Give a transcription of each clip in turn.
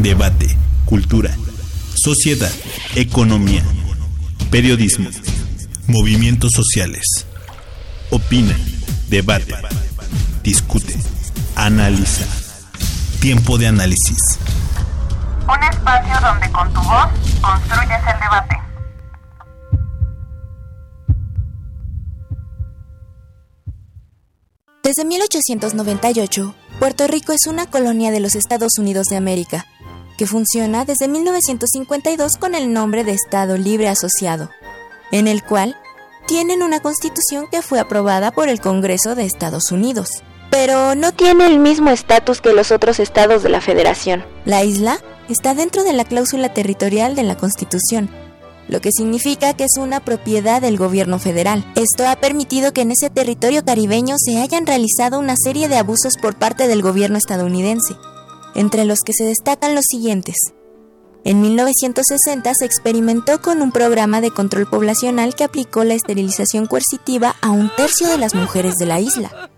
debate, cultura, sociedad, economía, periodismo, movimientos sociales. Opina, debate, discute, analiza. Tiempo de análisis. Un espacio donde con tu voz construyes el debate. Desde 1898, Puerto Rico es una colonia de los Estados Unidos de América que funciona desde 1952 con el nombre de Estado Libre Asociado, en el cual tienen una constitución que fue aprobada por el Congreso de Estados Unidos. Pero no tiene el mismo estatus que los otros estados de la Federación. La isla está dentro de la cláusula territorial de la Constitución, lo que significa que es una propiedad del gobierno federal. Esto ha permitido que en ese territorio caribeño se hayan realizado una serie de abusos por parte del gobierno estadounidense, entre los que se destacan los siguientes. En 1960 se experimentó con un programa de control poblacional que aplicó la esterilización coercitiva a un tercio de las mujeres de la isla.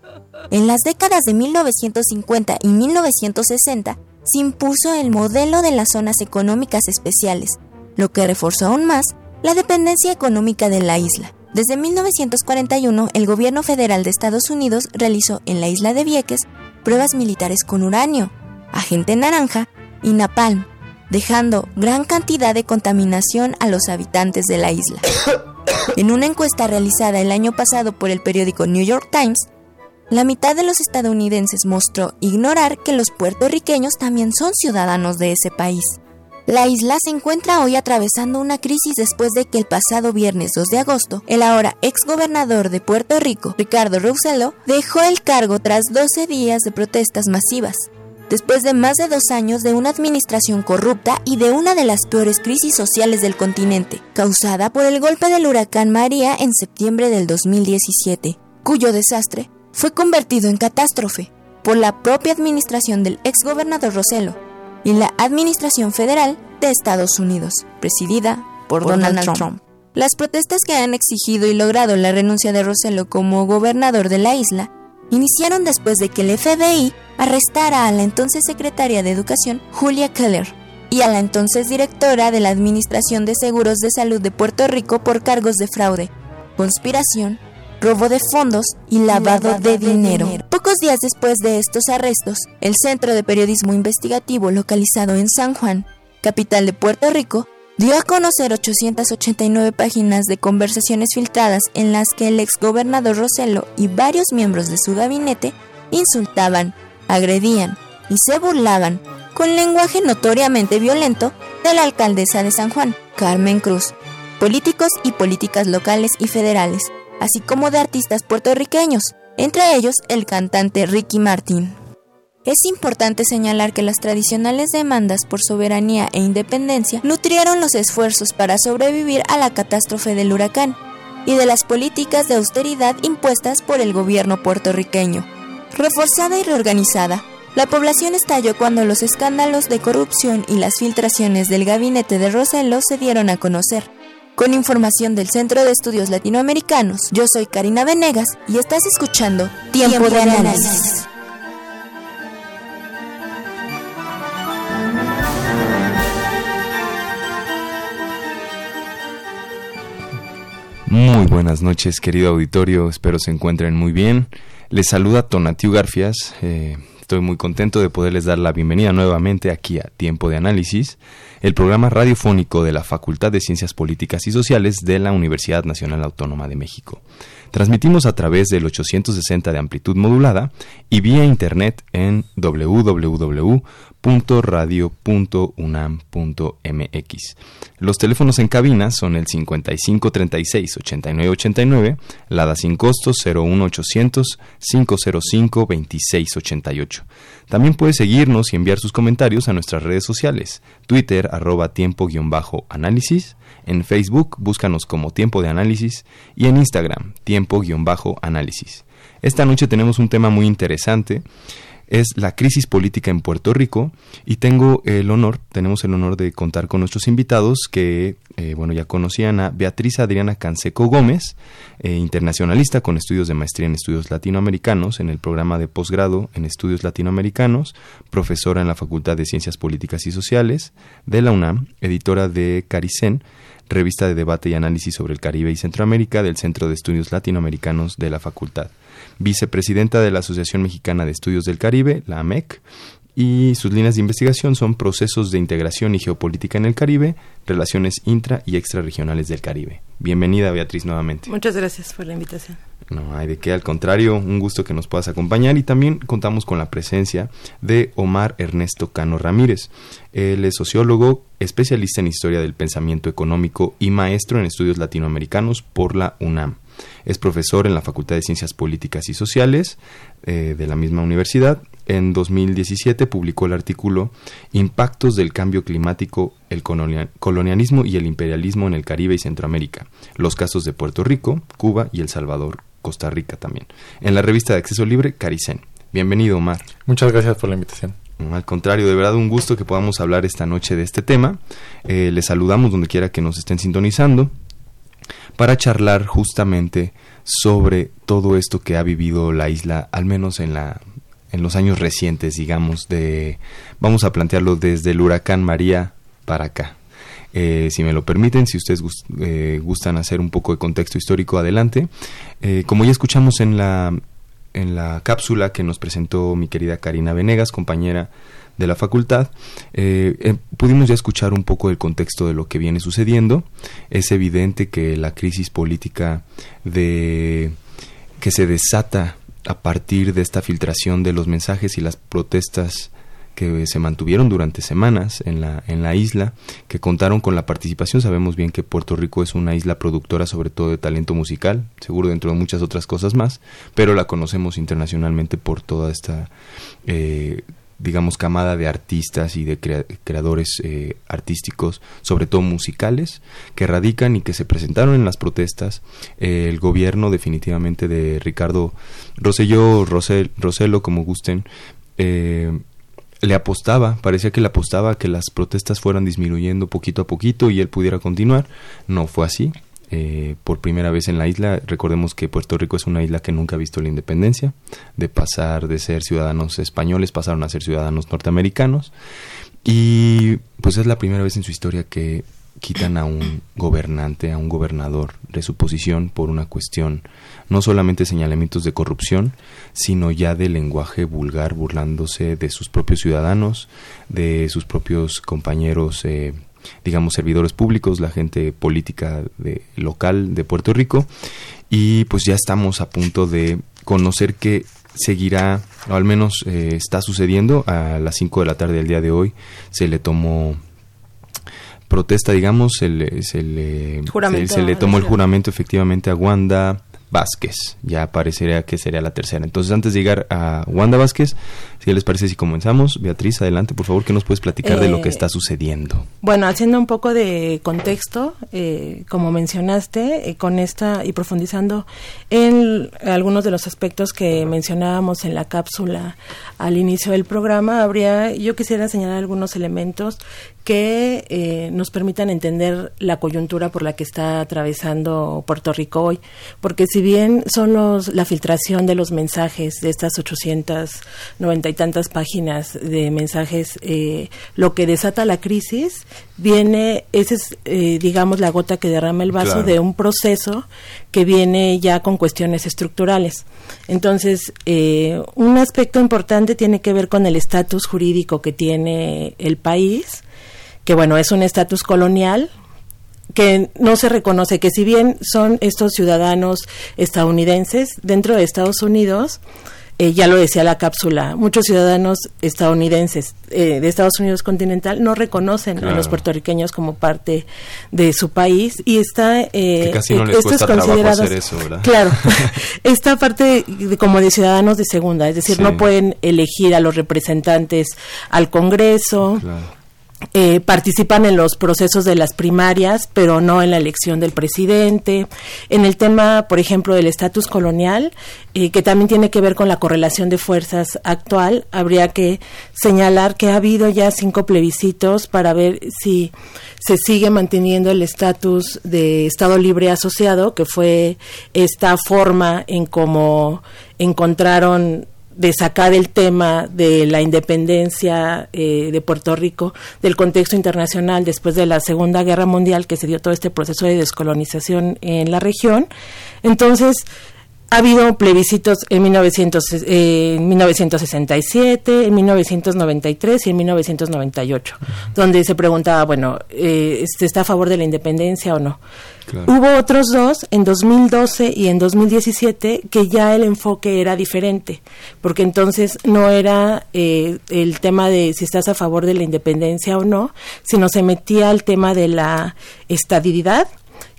En las décadas de 1950 y 1960 se impuso el modelo de las zonas económicas especiales, lo que reforzó aún más la dependencia económica de la isla. Desde 1941, el gobierno federal de Estados Unidos realizó en la isla de Vieques pruebas militares con uranio, agente naranja y napalm, dejando gran cantidad de contaminación a los habitantes de la isla. En una encuesta realizada el año pasado por el periódico New York Times, la mitad de los estadounidenses mostró ignorar que los puertorriqueños también son ciudadanos de ese país. La isla se encuentra hoy atravesando una crisis después de que el pasado viernes 2 de agosto, el ahora ex gobernador de Puerto Rico, Ricardo Rosello, dejó el cargo tras 12 días de protestas masivas después de más de dos años de una administración corrupta y de una de las peores crisis sociales del continente, causada por el golpe del huracán María en septiembre del 2017, cuyo desastre fue convertido en catástrofe por la propia administración del exgobernador Roselo y la administración federal de Estados Unidos, presidida por, Donald, Trump. Las protestas que han exigido y logrado la renuncia de Roselo como gobernador de la isla iniciaron después de que el FBI arrestara a la entonces secretaria de Educación, Julia Keller, y a la entonces directora de la Administración de Seguros de Salud de Puerto Rico por cargos de fraude, conspiración, robo de fondos y lavado, de, dinero. dinero. Pocos días después de estos arrestos, el Centro de Periodismo Investigativo localizado en San Juan, capital de Puerto Rico, dio a conocer 889 páginas de conversaciones filtradas en las que el exgobernador Roselo y varios miembros de su gabinete insultaban, agredían y se burlaban con lenguaje notoriamente violento de la alcaldesa de San Juan, Carmen Cruz, políticos y políticas locales y federales, así como de artistas puertorriqueños, entre ellos el cantante Ricky Martin. Es importante señalar que las tradicionales demandas por soberanía e independencia nutrieron los esfuerzos para sobrevivir a la catástrofe del huracán y de las políticas de austeridad impuestas por el gobierno puertorriqueño. Reforzada y reorganizada, la población estalló cuando los escándalos de corrupción y las filtraciones del gabinete de Roselo se dieron a conocer. Con información del Centro de Estudios Latinoamericanos, yo soy Karina Venegas y estás escuchando Tiempo, de Análisis. Muy buenas noches, querido auditorio, espero se encuentren muy bien. Les saluda Tonatiu Garfias, eh, estoy muy contento de poderles dar la bienvenida nuevamente aquí a Tiempo de Análisis, el programa radiofónico de la Facultad de Ciencias Políticas y Sociales de la Universidad Nacional Autónoma de México. Transmitimos a través del 860 de amplitud modulada y vía internet en www.radio.unam.mx. Los teléfonos en cabina son el 5536 8989, Lada sin costo 01800 505 2688. También puede seguirnos y enviar sus comentarios a nuestras redes sociales, Twitter arroba tiempo-análisis, en Facebook búscanos como Tiempo de Análisis y en Instagram Tiempo-análisis. Esta noche tenemos un tema muy interesante es la crisis política en Puerto Rico y tengo el honor, tenemos el honor de contar con nuestros invitados que, eh, bueno, ya conocían a Beatriz Adriana Canseco Gómez, eh, internacionalista con estudios de maestría en estudios latinoamericanos en el programa de posgrado en estudios latinoamericanos, profesora en la Facultad de Ciencias Políticas y Sociales de la UNAM, editora de Caricen, revista de debate y análisis sobre el Caribe y Centroamérica del Centro de Estudios Latinoamericanos de la Facultad vicepresidenta de la Asociación Mexicana de Estudios del Caribe, la AMEC, y sus líneas de investigación son procesos de integración y geopolítica en el Caribe, relaciones intra y extrarregionales del Caribe. Bienvenida, Beatriz, nuevamente. Muchas gracias por la invitación. No hay de qué, al contrario, un gusto que nos puedas acompañar y también contamos con la presencia de Omar Ernesto Cano Ramírez. Él es sociólogo, especialista en historia del pensamiento económico y maestro en estudios latinoamericanos por la UNAM. Es profesor en la Facultad de Ciencias Políticas y Sociales eh, de la misma universidad. En 2017 publicó el artículo Impactos del cambio climático, el colonialismo y el imperialismo en el Caribe y Centroamérica. Los casos de Puerto Rico, Cuba y El Salvador, Costa Rica también. En la revista de acceso libre, Caricen. Bienvenido, Omar. Muchas gracias por la invitación. Al contrario, de verdad un gusto que podamos hablar esta noche de este tema. Eh, les saludamos donde quiera que nos estén sintonizando para charlar justamente sobre todo esto que ha vivido la isla, al menos en la en los años recientes, digamos, de vamos a plantearlo desde el huracán María para acá. Eh, si me lo permiten, si ustedes eh, gustan hacer un poco de contexto histórico, adelante. Eh, como ya escuchamos en la, en la cápsula que nos presentó mi querida Karina Venegas, compañera de la facultad, eh, eh, pudimos ya escuchar un poco el contexto de lo que viene sucediendo. Es evidente que la crisis política de que se desata a partir de esta filtración de los mensajes y las protestas que se mantuvieron durante semanas en la, en la isla, que contaron con la participación. Sabemos bien que Puerto Rico es una isla productora sobre todo de talento musical, seguro dentro de muchas otras cosas más, pero la conocemos internacionalmente por toda esta eh, digamos, camada de artistas y de creadores eh, artísticos, sobre todo musicales, que radican y que se presentaron en las protestas. el gobierno definitivamente de Ricardo Rosselló, Rosel, Roselo, como gusten, eh, le apostaba, parecía que le apostaba a que las protestas fueran disminuyendo poquito a poquito y él pudiera continuar. No fue así. Eh, por primera vez en la isla. Recordemos que Puerto Rico es una isla que nunca ha visto la independencia, de pasar de ser ciudadanos españoles pasaron a ser ciudadanos norteamericanos. Y pues es la primera vez en su historia que quitan a un gobernante, a un gobernador de su posición por una cuestión no solamente señalamientos de corrupción, sino ya de lenguaje vulgar, burlándose de sus propios ciudadanos, de sus propios compañeros eh, digamos, servidores públicos, la gente política de, local de Puerto Rico. Y pues ya estamos a punto de conocer qué seguirá, o al menos eh, está sucediendo. A las 5 de la tarde del día de hoy se le tomó protesta, digamos, se le, se le, se le tomó el juramento efectivamente a Wanda Vázquez. Ya parecería que sería la tercera. Entonces, antes de llegar a Wanda Vázquez, si les parece si comenzamos, Beatriz, adelante, por favor, que nos puedes platicar de lo que eh, está sucediendo. Bueno, haciendo un poco de contexto, eh, como mencionaste, eh, con esta y profundizando en algunos de los aspectos que mencionábamos en la cápsula al inicio del programa, habría, yo quisiera señalar algunos elementos que eh, nos permitan entender la coyuntura por la que está atravesando Puerto Rico hoy. Porque si bien son los, la filtración de los mensajes de estas 890 y tantas páginas de mensajes eh, lo que desata la crisis, viene, esa es, eh, digamos, la gota que derrama el vaso de un proceso que viene ya con cuestiones estructurales. Entonces, un aspecto importante tiene que ver con el estatus jurídico que tiene el país que bueno, es un estatus colonial que no se reconoce que si bien son estos ciudadanos estadounidenses dentro de Estados Unidos, eh, ya lo decía la cápsula, muchos ciudadanos estadounidenses eh, de Estados Unidos continental no reconocen a los puertorriqueños como parte de su país y está eh, casi no les cuesta trabajo hacer eso, ¿verdad? Claro, esta parte como de ciudadanos de segunda, es decir, no pueden elegir a los representantes al Congreso. Claro eh, participan en los procesos de las primarias, pero no en la elección del presidente. En el tema, por ejemplo, del estatus colonial, eh, que también tiene que ver con la correlación de fuerzas actual, habría que señalar que ha habido ya cinco plebiscitos para ver si se sigue manteniendo el estatus de Estado libre asociado, que fue esta forma en cómo encontraron de sacar el tema de la independencia eh, de Puerto Rico del contexto internacional después de la Segunda Guerra Mundial que se dio todo este proceso de descolonización en la región. Entonces, ha habido plebiscitos en, 1900, eh, en 1967, en 1993 y en 1998, donde se preguntaba, bueno, eh, ¿está a favor de la independencia o no? Hubo otros dos, en 2012 y en 2017, que ya el enfoque era diferente, porque entonces no era eh, el tema de si estás a favor de la independencia o no, sino se metía al tema de la estabilidad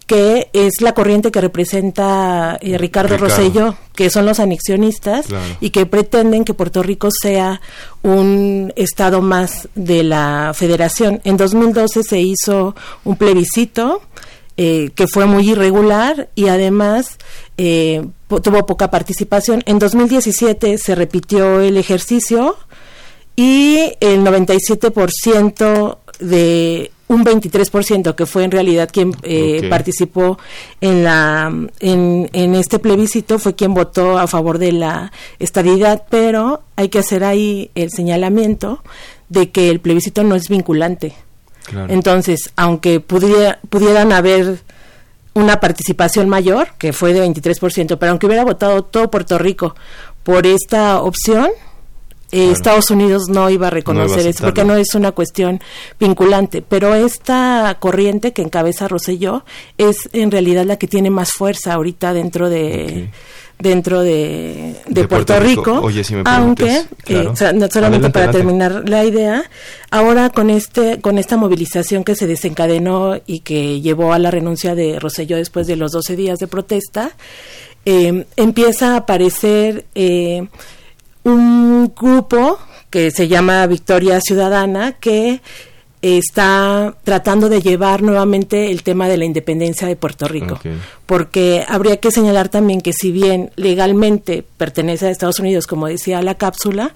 que es la corriente que representa eh, Ricardo, Rosello, que son los anexionistas y que pretenden que Puerto Rico sea un estado más de la federación. En 2012 se hizo un plebiscito eh, que fue muy irregular y además eh, tuvo poca participación. En 2017 se repitió el ejercicio y el 97% de un 23% que fue en realidad quien eh, participó en la en, en, este plebiscito fue quien votó a favor de la estabilidad pero hay que hacer ahí el señalamiento de que el plebiscito no es vinculante. Entonces aunque pudiera, pudieran haber una participación mayor que fue de 23% pero aunque hubiera votado todo Puerto Rico por esta opción eh, Estados Unidos no iba a reconocer eso porque no es una cuestión vinculante, pero esta corriente que encabeza Rosselló es en realidad la que tiene más fuerza ahorita dentro de dentro de, Puerto, Rico, aunque eh, solamente para terminar la idea ahora con este con esta movilización que se desencadenó y que llevó a la renuncia de Rosselló después de los 12 días de protesta eh, empieza a aparecer eh, un grupo que se llama Victoria Ciudadana que está tratando de llevar nuevamente el tema de la independencia de Puerto Rico, porque habría que señalar también que si bien legalmente pertenece a Estados Unidos, como decía la cápsula,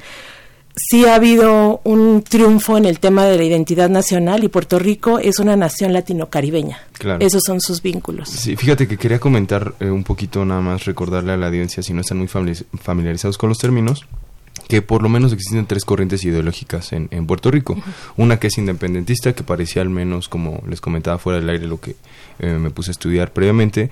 sí ha habido un triunfo en el tema de la identidad nacional y Puerto Rico es una nación latino-caribeña. Esos son sus vínculos. Sí, fíjate que quería comentar eh, un poquito nada más, recordarle a la audiencia, si no están muy familiarizados con los términos, que por lo menos existen tres corrientes ideológicas en, en Puerto Rico. Una que es independentista, que parecía al menos, como les comentaba fuera del aire, lo que eh, me puse a estudiar previamente,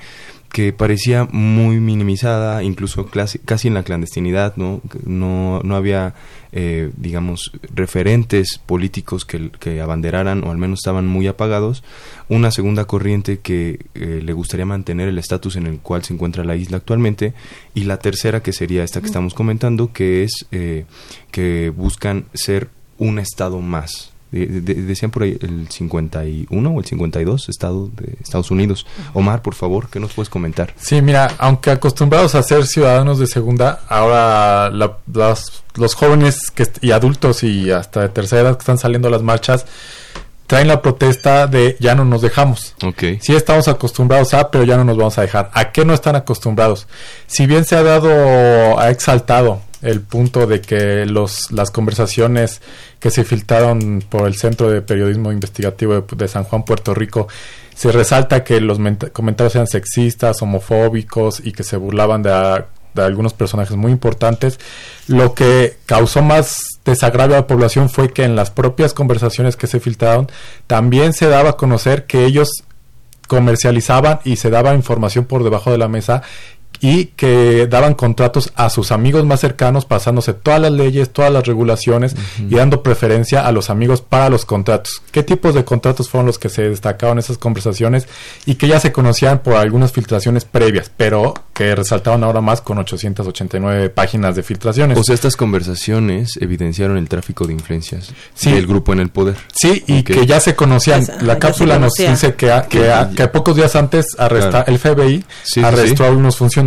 que parecía muy minimizada, incluso casi en la clandestinidad, ¿no? No, no había, eh, digamos, referentes políticos que, que, abanderaran o al menos estaban muy apagados. Una segunda corriente que eh, le gustaría mantener el estatus en el cual se encuentra la isla actualmente. Y la tercera que sería esta que estamos comentando, que es eh, que buscan ser un estado más, decían por ahí el 51 o el 52 estado de Estados Unidos. Omar, por favor, ¿qué nos puedes comentar? Sí, mira, aunque acostumbrados a ser ciudadanos de segunda, ahora los jóvenes que, y adultos y hasta de tercera edad que están saliendo a las marchas traen la protesta de ya no nos dejamos. Okay. Sí estamos acostumbrados a, pero ya no nos vamos a dejar. ¿A qué no están acostumbrados? Si bien se ha dado, ha exaltado el punto de que los, las conversaciones que se filtraron por el Centro de Periodismo Investigativo de, San Juan, Puerto Rico, se resalta que los comentarios eran sexistas, homofóbicos y que se burlaban de, de algunos personajes muy importantes. Lo que causó más desagravio a la población fue que en las propias conversaciones que se filtraron también se daba a conocer que ellos comercializaban y se daba información por debajo de la mesa y que daban contratos a sus amigos más cercanos, pasándose todas las leyes, todas las regulaciones y dando preferencia a los amigos para los contratos. ¿Qué tipos de contratos fueron los que se destacaban en esas conversaciones y que ya se conocían por algunas filtraciones previas, pero que resaltaban ahora más con 889 páginas de filtraciones? O sea, estas conversaciones evidenciaron el tráfico de influencias Sí. del grupo en el poder. Sí, y que ya se conocían. Ya se- la cápsula nos dice que, a- que, a- que pocos días antes arresta, Claro. el FBI Sí, arrestó sí. a algunos funcionarios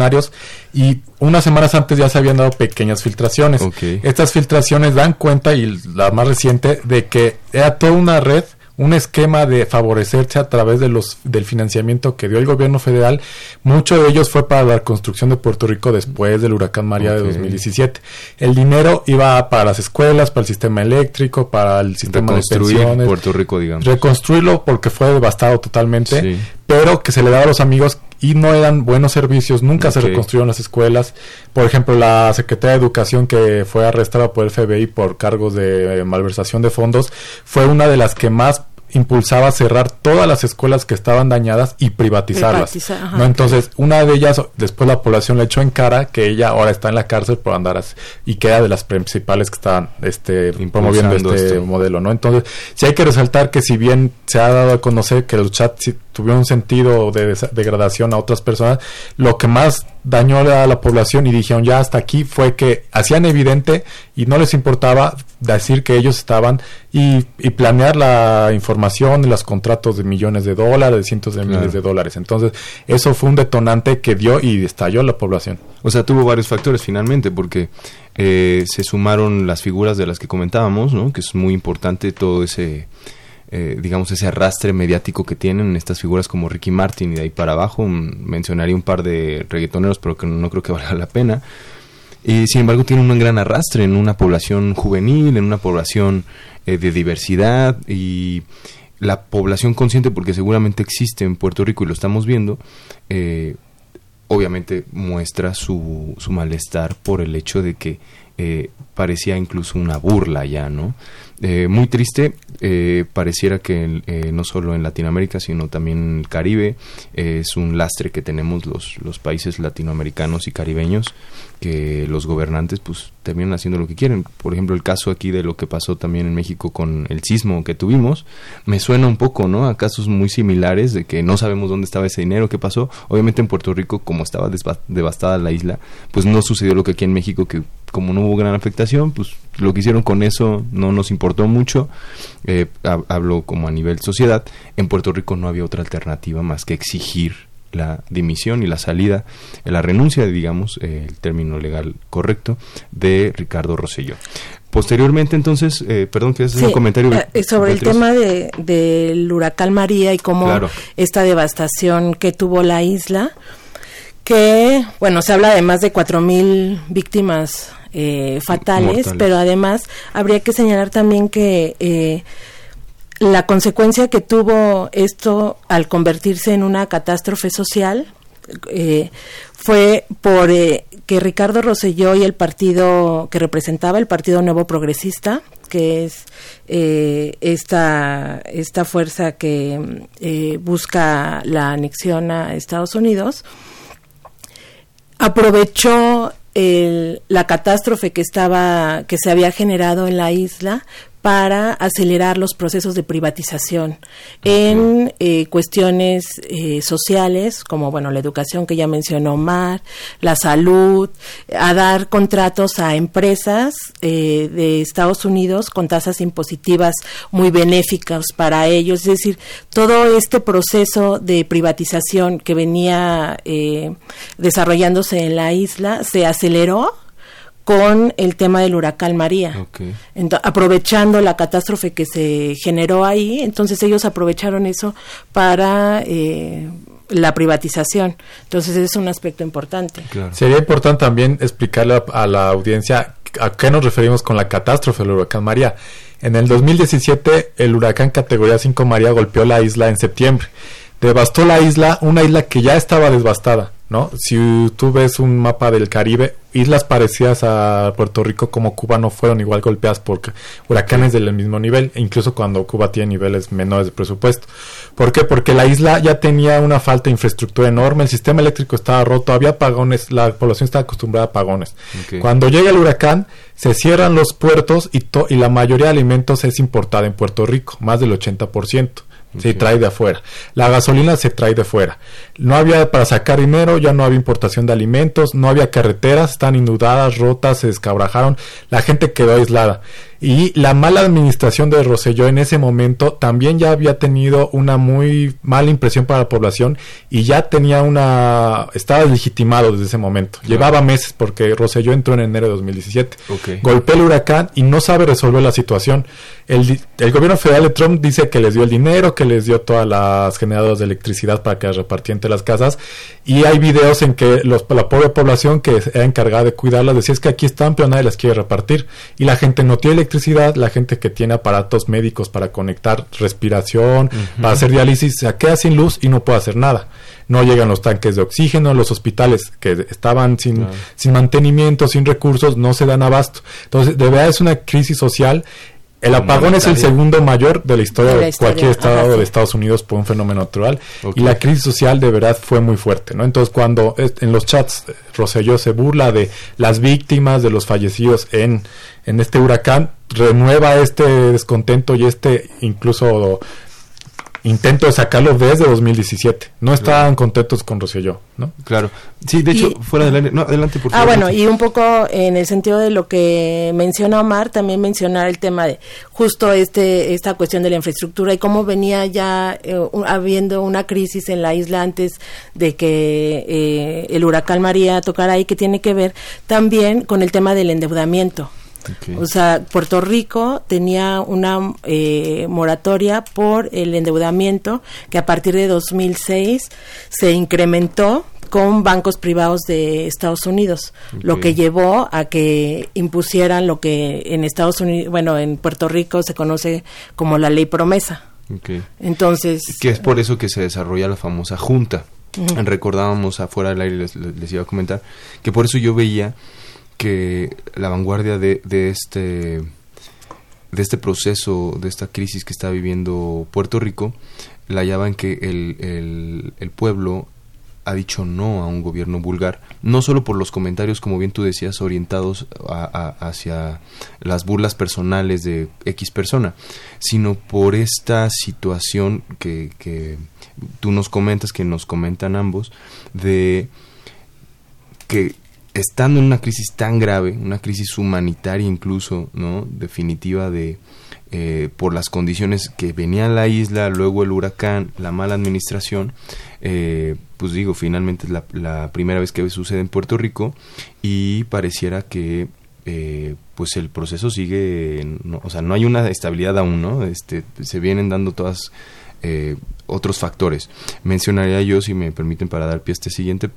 y unas semanas antes ya se habían dado pequeñas filtraciones. Estas filtraciones dan cuenta, y la más reciente, de que era toda una red un esquema de favorecerse a través de los del financiamiento que dio el gobierno federal. Mucho de ellos fue para la construcción de Puerto Rico después del huracán María Ok. de 2017. El dinero iba para las escuelas, para el sistema eléctrico, para el sistema de pensiones, Puerto Rico, digamos. reconstruirlo porque fue devastado totalmente, Sí. pero que se le daba a los amigos y no eran buenos servicios, nunca se reconstruyeron las escuelas. Por ejemplo, la Secretaría de Educación que fue arrestada por el FBI por cargos de eh, malversación de fondos fue una de las que más impulsaba cerrar todas las escuelas que estaban dañadas y privatizarlas. Privatizar, ajá. ¿no? Entonces, una de ellas, después la población le echó en cara que ella ahora está en la cárcel por andar así, y que era de las principales que estaban este, promoviendo este esto. modelo, ¿no? Entonces, sí hay que resaltar que si bien se ha dado a conocer que los chats sí tuvieron un sentido de degradación a otras personas, lo que más dañó a la población y dijeron ya hasta aquí fue que hacían evidente y no les importaba decir que ellos estaban y, y planear la información los contratos de millones de dólares, de cientos de Claro. miles de dólares. Entonces, eso fue un detonante que dio y estalló la población. O sea, tuvo varios factores finalmente, porque eh, se sumaron las figuras de las que comentábamos, ¿no? Que es muy importante todo ese, eh, digamos, ese arrastre mediático que tienen estas figuras como Ricky Martin y de ahí para abajo. mm, Mencionaría un par de reggaetoneros, pero que no creo que valga la pena. Y sin embargo tienen un gran arrastre en una población juvenil, en una población eh, de diversidad y la población consciente, porque seguramente existe en Puerto Rico y lo estamos viendo, eh, obviamente muestra su, su malestar por el hecho de que parecía incluso una burla ya, ¿no? Muy triste, eh, pareciera que eh, no solo en Latinoamérica, sino también en el Caribe, eh, es un lastre que tenemos los, los países latinoamericanos y caribeños, que los gobernantes pues terminan haciendo lo que quieren. Por ejemplo, el caso aquí de lo que pasó también en México con el sismo que tuvimos, me suena un poco, ¿no? A casos muy similares de que no sabemos dónde estaba ese dinero, qué pasó. Obviamente en Puerto Rico, como estaba devastada la isla, pues no sucedió lo que aquí en México, que como no hubo gran afectación, pues lo que hicieron con eso no nos importó mucho. Eh, hab- hablo como a nivel sociedad. En Puerto Rico no había otra alternativa más que exigir la dimisión y la salida, eh, la renuncia, digamos, eh, el término legal correcto, de Ricardo Rosselló. Posteriormente, entonces, eh, perdón, que hacer un Sí, comentario? eh, sobre el tema de, del huracán María y cómo Claro. esta devastación que tuvo la isla, que, bueno, se habla de más de 4.000 víctimas eh, fatales, Mortales. pero además habría que señalar también que eh, la consecuencia que tuvo esto al convertirse en una catástrofe social eh, fue por eh, que Ricardo Rosselló y el partido que representaba, el Partido Nuevo Progresista, que es eh, esta, esta fuerza que busca la anexión a Estados Unidos, aprovechó el- la catástrofe que estaba que se había generado en la isla para acelerar los procesos de privatización en eh, cuestiones eh, sociales como bueno la educación que ya mencionó Mar, la salud, a dar contratos a empresas eh, de Estados Unidos con tasas impositivas muy benéficas para ellos, es decir, todo este proceso de privatización que venía eh, desarrollándose en la isla se aceleró con el tema del huracán María. Aprovechando la catástrofe que se generó ahí, entonces ellos aprovecharon eso para eh, la privatización. Entonces es un aspecto importante. Claro. Sería importante también explicarle a, a la audiencia a qué nos referimos con la catástrofe del huracán María. En el 2017, el huracán categoría 5 María golpeó la isla en septiembre. Devastó la isla, una isla que ya estaba devastada. ¿no? Si tú ves un mapa del Caribe, islas parecidas a Puerto Rico como Cuba no fueron igual golpeadas por huracanes del mismo nivel, e incluso cuando Cuba tiene niveles menores de presupuesto. ¿Por qué? Porque la isla ya tenía una falta de infraestructura enorme, el sistema eléctrico estaba roto, había apagones, la población estaba acostumbrada a apagones. Cuando llega el huracán, se cierran los puertos y, y la mayoría de alimentos es importada en Puerto Rico, más del 80% se trae de afuera. La gasolina se trae de fuera. No había para sacar dinero, ya no había importación de alimentos, no había carreteras, están inundadas, rotas, se descabrajaron, la gente quedó aislada. Y la mala administración de Roselló en ese momento también ya había tenido una muy mala impresión para la población y ya tenía una... estaba legitimado desde ese momento. Llevaba meses porque Roselló entró en enero de 2017. Golpeó el huracán y no sabe resolver la situación. El, el, gobierno federal de Trump dice que les dio el dinero, que les dio todas las generadoras de electricidad para que las repartieran entre las casas y hay videos en que los, la pobre población que era encargada de cuidarlas decía es que aquí están pero nadie las quiere repartir y la gente no tiene electricidad, la gente que tiene aparatos médicos para conectar respiración, para hacer diálisis, se queda sin luz y no puede hacer nada. No llegan los tanques de oxígeno, los hospitales que estaban sin, sin mantenimiento, sin recursos, no se dan abasto. Entonces, de verdad es una crisis social. El apagón es el segundo mayor de la historia de, cualquier estado de Estados Unidos por un fenómeno natural. Y la crisis social de verdad fue muy fuerte, ¿no? Entonces cuando en los chats eh, Roselló se burla de las víctimas, de los fallecidos en, en este huracán, renueva este descontento y este incluso intento de sacarlo desde 2017. No estaban contentos con Rosselló, ¿no? Claro. Sí, de hecho, fuera del No, adelante, por ah, favor. Ah, bueno, y un poco en el sentido de lo que menciona Omar, también mencionar el tema de justo este esta cuestión de la infraestructura y cómo venía ya eh, habiendo una crisis en la isla antes de que eh, el huracán María tocara ahí, que tiene que ver también con el tema del endeudamiento. O sea, Puerto Rico tenía una eh, moratoria por el endeudamiento que a partir de 2006 se incrementó con bancos privados de Estados Unidos, lo que llevó a que impusieran lo que en Estados Unidos, bueno, en Puerto Rico se conoce como la ley promesa. Entonces, que es por eso que se desarrolla la famosa junta. Recordábamos afuera del aire les, les iba a comentar que por eso yo veía que la vanguardia de, de este de este proceso, de esta crisis que está viviendo Puerto Rico, la hallaba en que el, el, pueblo ha dicho no a un gobierno vulgar, no solo por los comentarios, como bien tú decías, orientados hacia las burlas personales de X persona, sino por esta situación que, que tú nos comentas, que nos comentan ambos, de que estando en una crisis tan grave, una crisis humanitaria incluso, ¿no? Definitiva de eh, por las condiciones que venía la isla, luego el huracán, la mala administración, eh, pues digo, finalmente es la, primera vez que sucede en Puerto Rico y pareciera que eh, pues el proceso sigue, o sea, no hay una estabilidad aún, ¿no? Este, se vienen dando todas otros factores. Mencionaría yo, si me permiten, para dar pie a este siguiente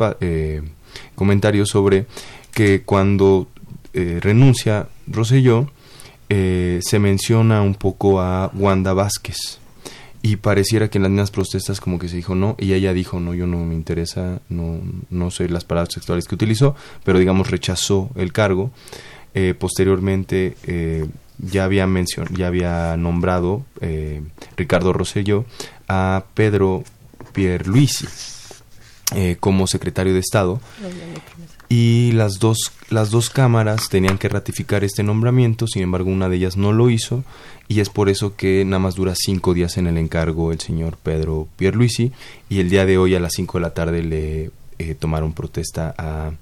comentario sobre que cuando eh, renuncia Roselló, eh, se menciona un poco a Wanda Vázquez. Y pareciera que en las mismas protestas como que se dijo no, y ella dijo no, yo no me interesa, no, no sé las palabras sexuales que utilizó, pero digamos rechazó el cargo. Eh, posteriormente ya había ya había nombrado Ricardo Rosselló a Pedro Pierluisi eh, como secretario de Estado y las dos, las dos cámaras tenían que ratificar este nombramiento, sin embargo una de ellas no lo hizo y es por eso que nada más dura cinco días en el encargo el señor Pedro Pierluisi y el día de hoy a las cinco de la tarde le eh, tomaron protesta a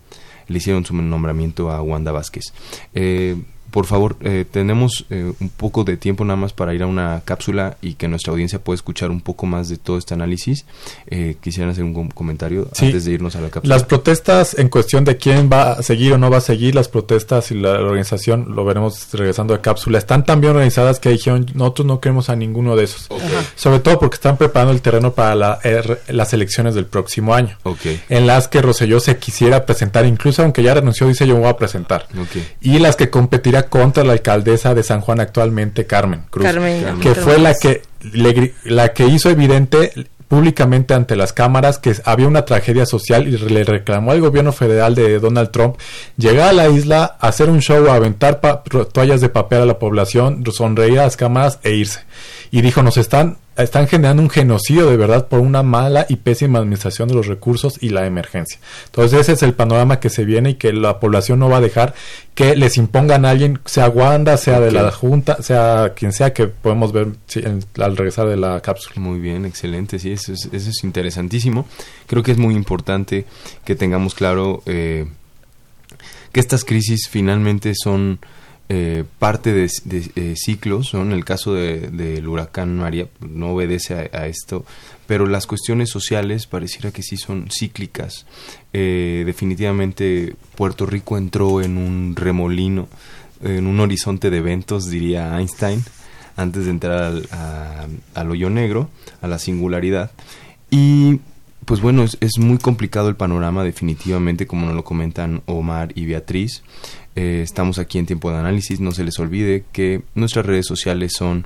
le hicieron su nombramiento a Wanda Vázquez. Eh, por favor, eh, tenemos eh, un poco de tiempo nada más para ir a una cápsula y que nuestra audiencia pueda escuchar un poco más de todo este análisis. Eh, quisieran hacer un comentario antes de irnos a la cápsula. Las protestas en cuestión de quién va a seguir o no va a seguir, las protestas y la, organización, lo veremos regresando a cápsula, están tan bien organizadas que dijeron, nosotros no queremos a ninguno de esos. Sobre todo porque están preparando el terreno para las elecciones del próximo año. En las que Roselló se quisiera presentar, incluso aunque ya renunció, dice yo voy a presentar. Y las que contra la alcaldesa de San Juan actualmente, Carmen Cruz, que fue la que la que hizo evidente públicamente ante las cámaras que había una tragedia social y le reclamó al gobierno federal de Donald Trump llegar a la isla, hacer un show, aventar toallas de papel a la población, sonreír a las cámaras e irse. Y dijo, nos están están generando un genocidio de verdad por una mala y pésima administración de los recursos y la emergencia. Entonces ese es el panorama que se viene y que la población no va a dejar que les impongan a alguien, sea Wanda, sea de la Junta, sea quien sea que podemos ver al regresar de la cápsula. Muy bien, excelente, sí, eso es, eso es interesantísimo. Creo que es muy importante que tengamos claro eh, que estas crisis finalmente son eh, parte de, eh, ciclos, en el caso del huracán María no obedece a, esto, pero las cuestiones sociales pareciera que sí son cíclicas. Eh, definitivamente Puerto Rico entró en un remolino, en un horizonte de eventos, diría Einstein, antes de entrar al, al hoyo negro, a la singularidad. Y pues bueno, es, es, muy complicado el panorama definitivamente, como nos lo comentan Omar y Beatriz. Eh, estamos aquí en Tiempo de Análisis. No se les olvide que nuestras redes sociales son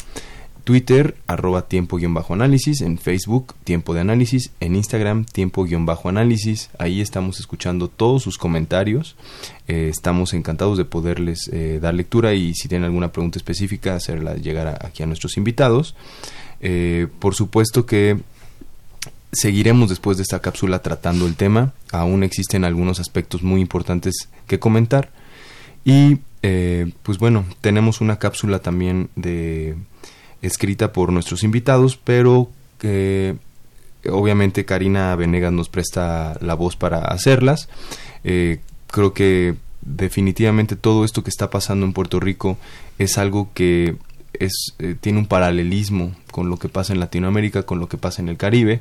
Twitter, arroba tiempo-análisis, en Facebook, tiempo de análisis, en Instagram, tiempo-análisis. Ahí estamos escuchando todos sus comentarios. Eh, estamos encantados de poderles eh, dar lectura y si tienen alguna pregunta específica, hacerla llegar aquí a nuestros invitados. por supuesto que seguiremos después de esta cápsula tratando el tema. Aún existen algunos aspectos muy importantes que comentar. Y eh, pues bueno, tenemos una cápsula también de escrita por nuestros invitados, pero que obviamente Karina Venegas nos presta la voz para hacerlas. Eh, creo que definitivamente todo esto que está pasando en Puerto Rico es algo que es, eh, tiene un paralelismo con lo que pasa en Latinoamérica, con lo que pasa en el Caribe.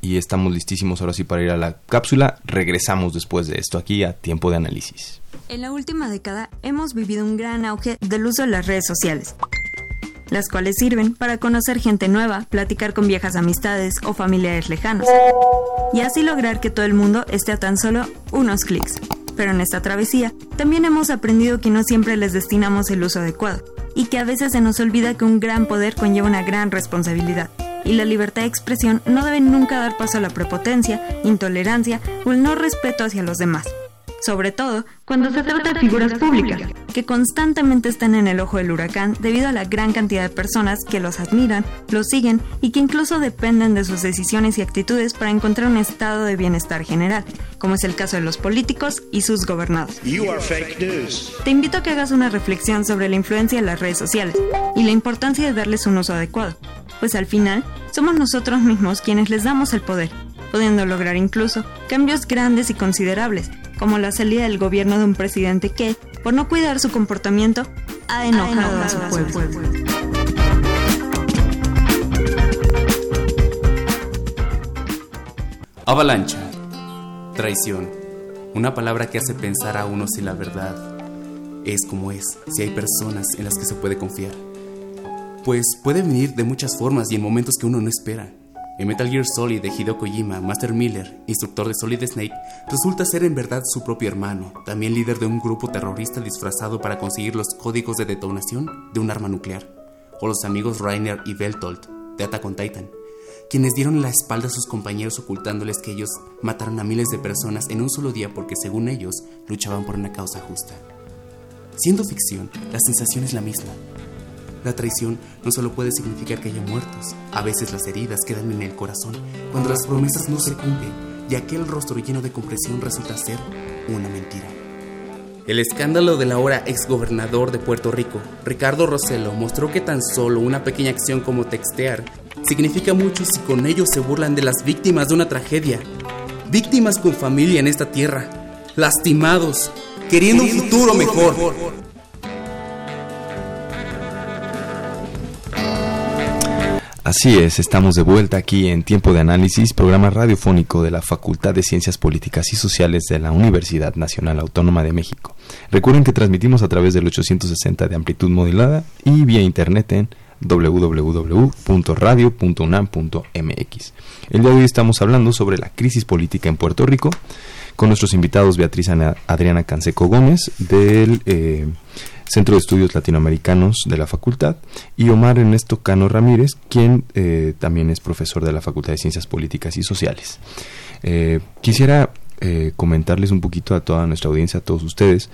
Y estamos listísimos ahora sí para ir a la cápsula. Regresamos después de esto aquí a tiempo de análisis. En la última década hemos vivido un gran auge del uso de las redes sociales, las cuales sirven para conocer gente nueva, platicar con viejas amistades o familiares lejanos, y así lograr que todo el mundo esté a tan solo unos clics. Pero en esta travesía también hemos aprendido que no siempre les destinamos el uso adecuado, y que a veces se nos olvida que un gran poder conlleva una gran responsabilidad y la libertad de expresión no debe nunca dar paso a la prepotencia, intolerancia o el no respeto hacia los demás sobre todo cuando se trata de figuras públicas, que constantemente están en el ojo del huracán debido a la gran cantidad de personas que los admiran, los siguen y que incluso dependen de sus decisiones y actitudes para encontrar un estado de bienestar general, como es el caso de los políticos y sus gobernados. Te invito a que hagas una reflexión sobre la influencia de las redes sociales y la importancia de darles un uso adecuado, pues al final somos nosotros mismos quienes les damos el poder, pudiendo lograr incluso cambios grandes y considerables como la salida del gobierno de un presidente que, por no cuidar su comportamiento, ha enojado, a su pueblo. Avalancha. Traición. Una palabra que hace pensar a uno si la verdad es como es, si hay personas en las que se puede confiar. Pues puede venir de muchas formas y en momentos que uno no espera. En Metal Gear Solid de Hideo Kojima, Master Miller, instructor de Solid Snake, resulta ser en verdad su propio hermano, también líder de un grupo terrorista disfrazado para conseguir los códigos de detonación de un arma nuclear, o los amigos Rainer y Beltolt de Attack on Titan, quienes dieron la espalda a sus compañeros ocultándoles que ellos mataron a miles de personas en un solo día porque según ellos luchaban por una causa justa. Siendo ficción, la sensación es la misma, la traición no solo puede significar que haya muertos, a veces las heridas quedan en el corazón cuando las promesas no se cumplen y aquel rostro lleno de compresión resulta ser una mentira. El escándalo del ahora exgobernador de Puerto Rico, Ricardo Rossello, mostró que tan solo una pequeña acción como textear significa mucho si con ello se burlan de las víctimas de una tragedia. Víctimas con familia en esta tierra, lastimados, queriendo un futuro mejor. Así es, estamos de vuelta aquí en Tiempo de Análisis, programa radiofónico de la Facultad de Ciencias Políticas y Sociales de la Universidad Nacional Autónoma de México. Recuerden que transmitimos a través del 860 de amplitud modulada y vía internet en www.radio.unam.mx. El día de hoy estamos hablando sobre la crisis política en Puerto Rico con nuestros invitados Beatriz Adriana Canseco Gómez del... Eh, Centro de Estudios Latinoamericanos de la Facultad, y Omar Ernesto Cano Ramírez, quien eh, también es profesor de la Facultad de Ciencias Políticas y Sociales. Eh, quisiera eh, comentarles un poquito a toda nuestra audiencia, a todos ustedes,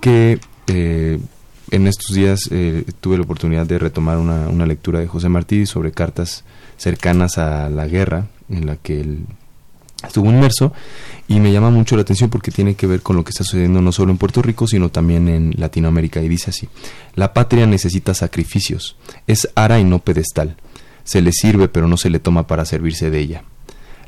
que en estos días tuve la oportunidad de retomar una, una, lectura de José Martí sobre cartas cercanas a la guerra en la que él estuvo inmerso y me llama mucho la atención porque tiene que ver con lo que está sucediendo no solo en Puerto Rico, sino también en Latinoamérica. Y dice así, la patria necesita sacrificios, es ara y no pedestal, se le sirve pero no se le toma para servirse de ella.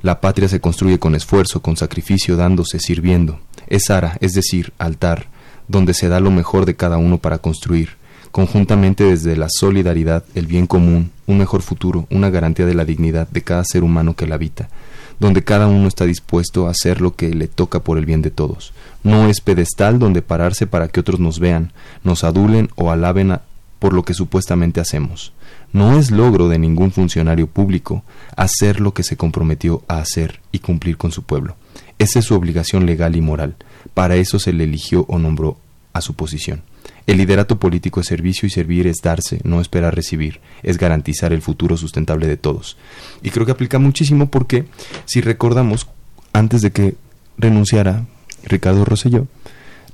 La patria se construye con esfuerzo, con sacrificio, dándose, sirviendo. Es ara, es decir, altar, donde se da lo mejor de cada uno para construir, conjuntamente desde la solidaridad, el bien común, un mejor futuro, una garantía de la dignidad de cada ser humano que la habita donde cada uno está dispuesto a hacer lo que le toca por el bien de todos. No es pedestal donde pararse para que otros nos vean, nos adulen o alaben por lo que supuestamente hacemos. No es logro de ningún funcionario público hacer lo que se comprometió a hacer y cumplir con su pueblo. Esa es su obligación legal y moral. Para eso se le eligió o nombró a su posición. El liderato político es servicio y servir es darse, no esperar recibir, es garantizar el futuro sustentable de todos. Y creo que aplica muchísimo porque si recordamos, antes de que renunciara Ricardo Rosselló,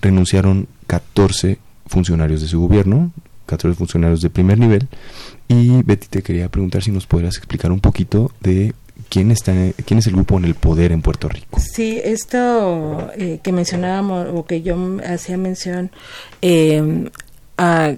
renunciaron 14 funcionarios de su gobierno, 14 funcionarios de primer nivel, y Betty te quería preguntar si nos podrías explicar un poquito de quién está quién es el grupo en el poder en Puerto Rico sí esto eh, que mencionábamos o que yo hacía mención eh,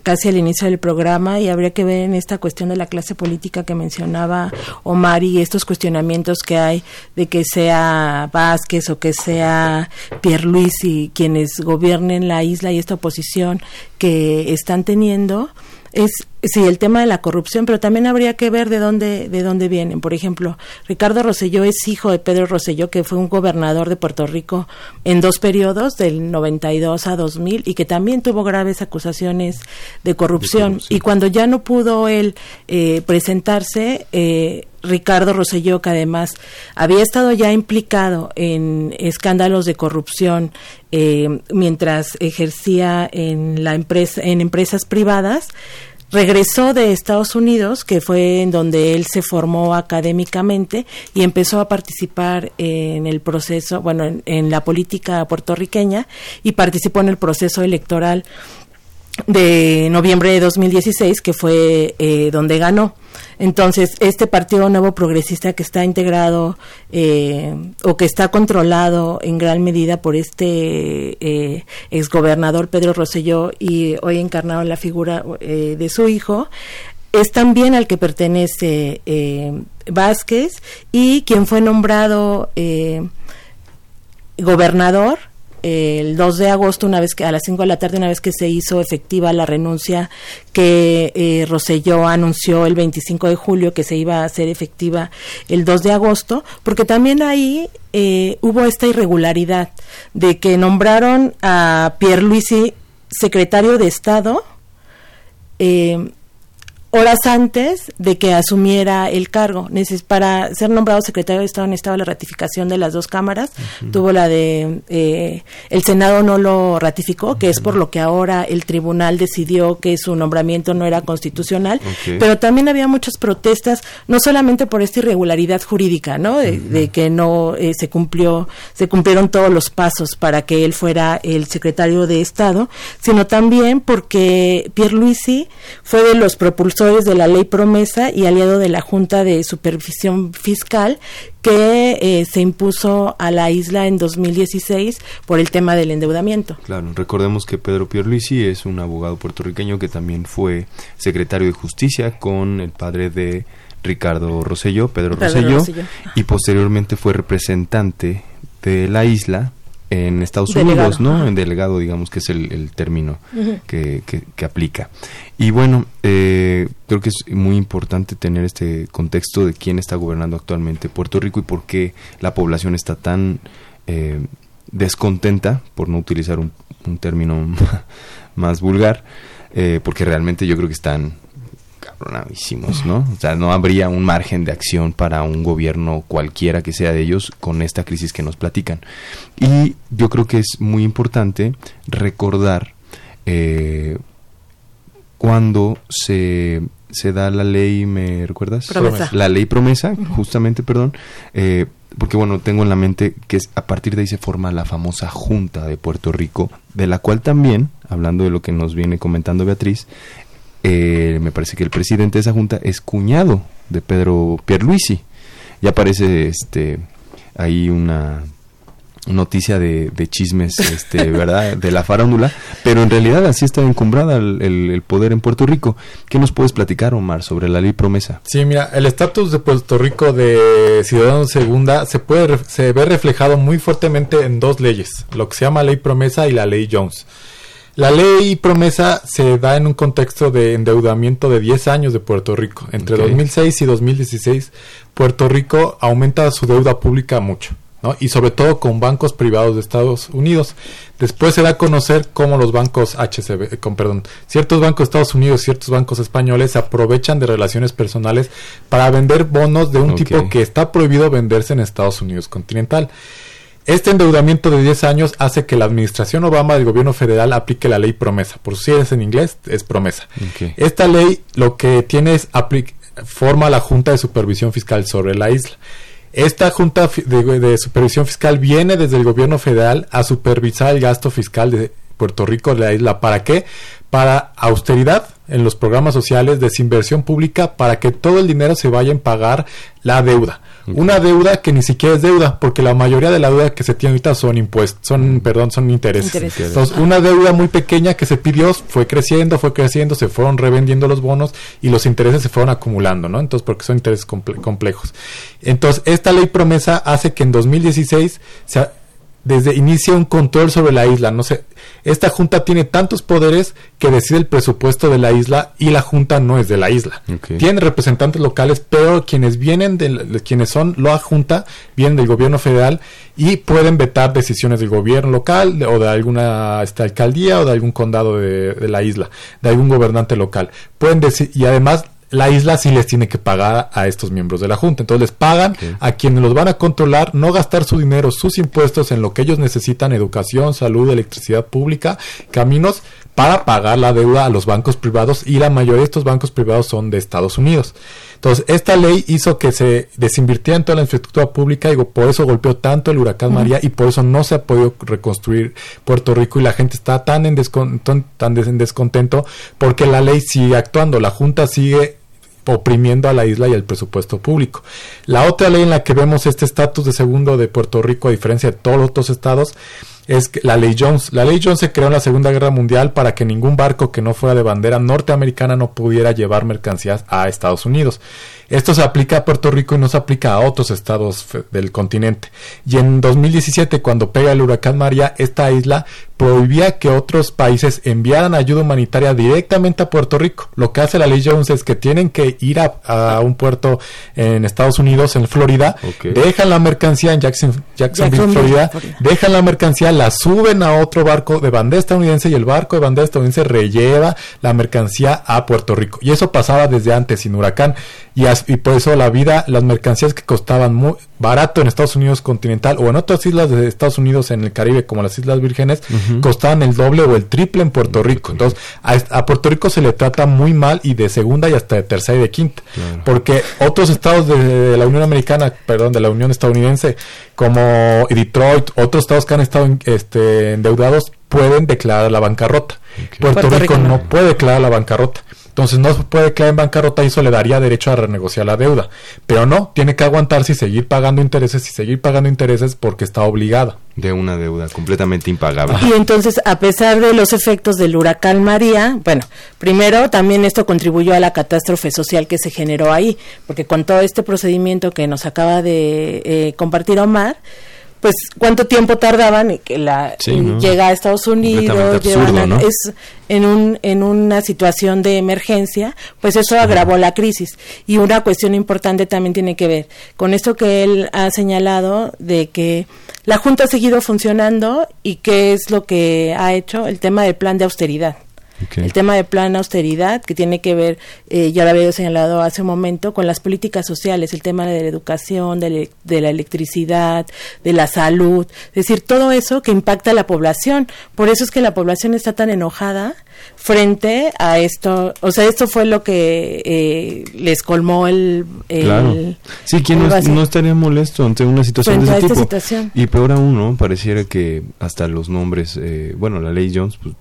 casi al inicio del programa y habría que ver en esta cuestión de la clase política que mencionaba Omar y estos cuestionamientos que hay de que sea Vázquez o que sea Pierluisi quienes gobiernen la isla y esta oposición que están teniendo es sí el tema de la corrupción, pero también habría que ver de dónde de dónde vienen. Por ejemplo, Ricardo Rosselló es hijo de Pedro Rosselló, que fue un gobernador de Puerto Rico en dos periodos, del 92 a 2000, y que también tuvo graves acusaciones de corrupción. Y cuando ya no pudo él eh, presentarse, eh, Ricardo Rosselló, que además había estado ya implicado en escándalos de corrupción eh, mientras ejercía en la empresa en empresas privadas, regresó de Estados Unidos, que fue en donde él se formó académicamente y empezó a participar en el proceso, bueno, en, la política puertorriqueña y participó en el proceso electoral de noviembre de 2016, que fue eh, donde ganó. Entonces, este Partido Nuevo Progresista que está integrado eh, o que está controlado en gran medida por este eh, exgobernador Pedro Rosselló y hoy encarnado en la figura eh, de su hijo, es también al que pertenece Vázquez y quien fue nombrado gobernador el 2 de agosto, una vez que a las 5 de la tarde, una vez que se hizo efectiva la renuncia que eh, Roselló anunció el 25 de julio que se iba a hacer efectiva el 2 de agosto, porque también ahí eh, hubo esta irregularidad de que nombraron a Pierre Luisi secretario de Estado eh, horas antes de que asumiera el cargo. Para ser nombrado secretario de Estado necesitaba la ratificación de las dos cámaras. Tuvo la de... Eh, el Senado no lo ratificó, que es por lo que ahora el tribunal decidió que su nombramiento no era constitucional. Pero también había muchas protestas, no solamente por esta irregularidad jurídica, ¿no? De, que no eh, se cumplió, se cumplieron todos los pasos para que él fuera el secretario de Estado, sino también porque Pierluisi fue de los propulsores de la ley promesa y aliado de la Junta de Supervisión Fiscal que eh, se impuso a la isla en 2016 por el tema del endeudamiento. Claro, recordemos que Pedro Pierluisi es un abogado puertorriqueño que también fue secretario de Justicia con el padre de Ricardo Rosselló, Pedro, Rosselló, y posteriormente fue representante de la isla en Estados Unidos, ¿no? En delegado, digamos que es el, término que, que, aplica. Y bueno, eh, creo que es muy importante tener este contexto de quién está gobernando actualmente Puerto Rico y por qué la población está tan eh, descontenta, por no utilizar un, término más vulgar, eh, porque realmente yo creo que están ¿no? O sea, no habría un margen de acción para un gobierno cualquiera que sea de ellos con esta crisis que nos platican. Y yo creo que es muy importante recordar eh, cuando se, se da la ley, ¿me recuerdas? Promesa. La ley promesa, justamente, perdón, eh, porque bueno, tengo en la mente que es, a partir de ahí se forma la famosa Junta de Puerto Rico, de la cual también, hablando de lo que nos viene comentando Beatriz, eh, me parece que el presidente de esa junta es cuñado de Pedro Pierluisi. Ya aparece este ahí una noticia de, de chismes, este, ¿verdad? De la farándula, pero en realidad así está encumbrada el, el- el poder en Puerto Rico. ¿Qué nos puedes platicar, Omar, sobre la ley promesa? Sí, mira, el estatus de Puerto Rico de ciudadano segunda se puede se ve reflejado muy fuertemente en dos leyes, lo que se llama ley promesa y la ley Jones. La ley promesa se da en un contexto de endeudamiento de 10 años de Puerto Rico. Entre Ok. 2006 y 2016, Puerto Rico aumenta su deuda pública mucho. ¿no? Y sobre todo con bancos privados de Estados Unidos. Después se da a conocer cómo los bancos HCB, eh, con perdón, ciertos bancos de Estados Unidos, ciertos bancos españoles se aprovechan de relaciones personales para vender bonos de un tipo que está prohibido venderse en Estados Unidos continental. Este endeudamiento de 10 años hace que la administración Obama del gobierno federal aplique la ley promesa. Por si es en inglés, es promesa. Esta ley lo que tiene es forma la Junta de Supervisión Fiscal sobre la isla. Esta Junta de Supervisión Fiscal viene desde el gobierno federal a supervisar el gasto fiscal de Puerto Rico de la isla. ¿Para qué? Para austeridad en los programas sociales, desinversión pública, para que todo el dinero se vaya en pagar la deuda. Una deuda que ni siquiera es deuda, porque la mayoría de la deuda que se tiene ahorita son impuestos, son, perdón, son intereses. Intereses. Entonces, una deuda muy pequeña que se pidió fue creciendo, fue creciendo, se fueron revendiendo los bonos y los intereses se fueron acumulando, ¿no? Entonces, porque son intereses comple- complejos. Entonces, esta ley promesa hace que en 2016 se, desde inicia un control sobre la isla. No sé, esta junta tiene tantos poderes que decide el presupuesto de la isla y la junta no es de la isla. Ok. Tiene representantes locales, pero quienes vienen de, de quienes son la junta vienen del gobierno federal y pueden vetar decisiones del gobierno local de- o de alguna esta, alcaldía o de algún condado de, de la isla, de algún gobernante local. Pueden decir y además la isla sí les tiene que pagar a estos miembros de la Junta. Entonces les pagan a quienes los van a controlar, no gastar su dinero, sus impuestos en lo que ellos necesitan, educación, salud, electricidad pública, caminos, para pagar la deuda a los bancos privados y la mayoría de estos bancos privados son de Estados Unidos. Entonces, esta ley hizo que se desinvirtiera en toda la infraestructura pública y por eso golpeó tanto el huracán María y por eso no se ha podido reconstruir Puerto Rico y la gente está tan en, descon- tan- en descontento porque la ley sigue actuando, la Junta sigue oprimiendo a la isla y al presupuesto público. La otra ley en la que vemos este estatus de segundo de Puerto Rico, a diferencia de todos los otros estados, es que la ley Jones. La ley Jones se creó en la Segunda Guerra Mundial para que ningún barco que no fuera de bandera norteamericana no pudiera llevar mercancías a Estados Unidos. Esto se aplica a Puerto Rico y no se aplica a otros estados del continente. Y en 2017, cuando pega el huracán María, esta isla prohibía que otros países enviaran ayuda humanitaria directamente a Puerto Rico. Lo que hace la ley Jones es que tienen que ir a, a un puerto en Estados Unidos, en Florida, dejan la mercancía en Jackson, Jacksonville, Jacksonville, Florida, Florida. dejan la mercancía, suben a otro barco de bandera estadounidense y el barco de bandera estadounidense relleva la mercancía a Puerto Rico. Y eso pasaba desde antes, sin huracán. Y, as- y por eso la vida, las mercancías que costaban muy barato en Estados Unidos continental o en otras islas de Estados Unidos en el Caribe, como las Islas Vírgenes, costaban el doble o el triple en Puerto Rico. Entonces, a, Puerto Rico se le trata muy mal y de segunda y hasta de tercera y de quinta. Claro. Porque otros estados de, de la Unión Americana, perdón, de la Unión Estadounidense, como Detroit, otros estados que han estado en- este, endeudados, pueden declarar la bancarrota. Puerto, Puerto Rico, no. puede declarar la bancarrota. Entonces no se puede declarar en bancarrota y eso le daría derecho a renegociar la deuda. Pero no, tiene que aguantarse y seguir pagando intereses y seguir pagando intereses porque está obligada. De una deuda completamente impagable. Y entonces, a pesar de los efectos del huracán María, bueno, primero también esto contribuyó a la catástrofe social que se generó ahí, porque con todo este procedimiento que nos acaba de eh, compartir Omar, pues cuánto tiempo tardaban y que la Sí, ¿no? llega a Estados Unidos, Completamente llevan absurdo, a- ¿no? es en un en una situación de emergencia, pues eso agravó la crisis y una cuestión importante también tiene que ver con esto que él ha señalado de que la junta ha seguido funcionando y qué es lo que ha hecho el tema del plan de austeridad. El tema de plan austeridad, que tiene que ver, eh, ya lo había señalado hace un momento, con las políticas sociales, el tema de la educación, de, de la electricidad, de la salud, es decir, todo eso que impacta a la población. Por eso es que la población está tan enojada frente a esto, o sea, esto fue lo que eh, les colmó el... claro. Sí, ¿quién no, estaría molesto ante una situación de ese tipo? Y peor aún, ¿no? Pareciera que hasta los nombres, eh, bueno, la ley Jones pues,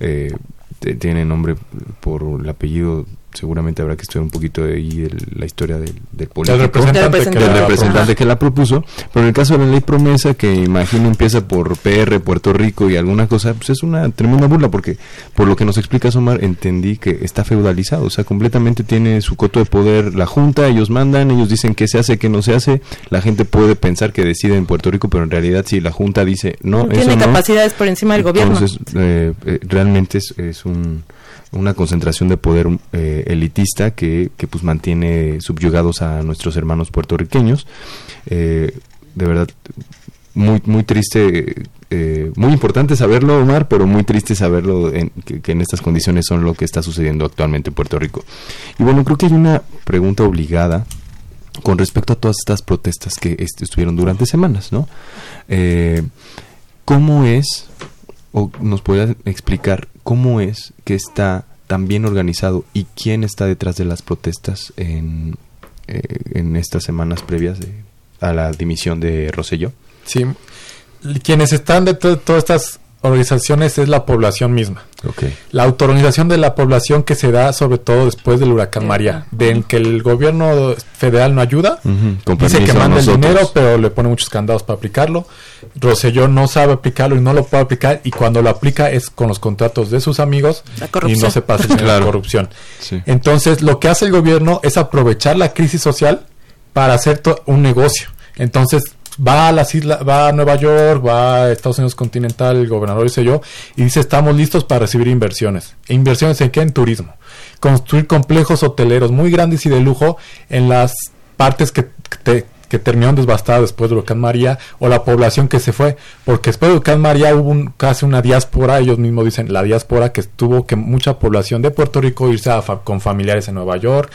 eh, tiene nombre por el apellido seguramente habrá que estudiar un poquito de ahí la historia del, del político, del representante, que, la propuso, pero en el caso de la ley promesa, que imagino empieza por PR, Puerto Rico y alguna cosa, pues es una tremenda burla, porque por lo que nos explica Omar, entendí que está feudalizado, o sea, completamente tiene su coto de poder la Junta, ellos mandan, ellos dicen qué se hace, qué no se hace, la gente puede pensar que decide en Puerto Rico, pero en realidad si la Junta dice no, no tiene capacidades por encima del gobierno. Entonces, eh, eh, realmente es un una concentración de poder eh, elitista que, que, pues mantiene subyugados a nuestros hermanos puertorriqueños. Eh, de verdad, muy, muy triste, eh, muy importante saberlo, Omar, pero muy triste saberlo en, que, en estas condiciones son lo que está sucediendo actualmente en Puerto Rico. Y bueno, creo que hay una pregunta obligada con respecto a todas estas protestas que estuvieron durante semanas, ¿no? ¿Cómo es, o nos podrías explicar cómo es que está tan bien organizado y quién está detrás de las protestas en, eh, en estas semanas previas a la dimisión de Rosselló. Sí, quienes están detrás de todas estas organizaciones es la población misma. La autoorganización de la población que se da sobre todo después del huracán María, de que el gobierno federal no ayuda, dice que manda el dinero, pero le pone muchos candados para aplicarlo. Roselló no sabe aplicarlo y no lo puede aplicar, y cuando lo aplica es con los contratos de sus amigos y no se pasa la corrupción. Entonces, lo que hace el gobierno es aprovechar la crisis social para hacer un negocio. Entonces, va a las islas, va a Nueva York, va a Estados Unidos continental, el gobernador dice yo, y dice estamos listos para recibir inversiones. ¿E ¿Inversiones en qué? En turismo. Construir complejos hoteleros muy grandes y de lujo en las partes que te, que terminaron devastadas después del huracán María o la población que se fue, porque después del huracán María hubo casi una diáspora, ellos mismos dicen la diáspora que tuvo que mucha población de Puerto Rico irse con familiares en Nueva York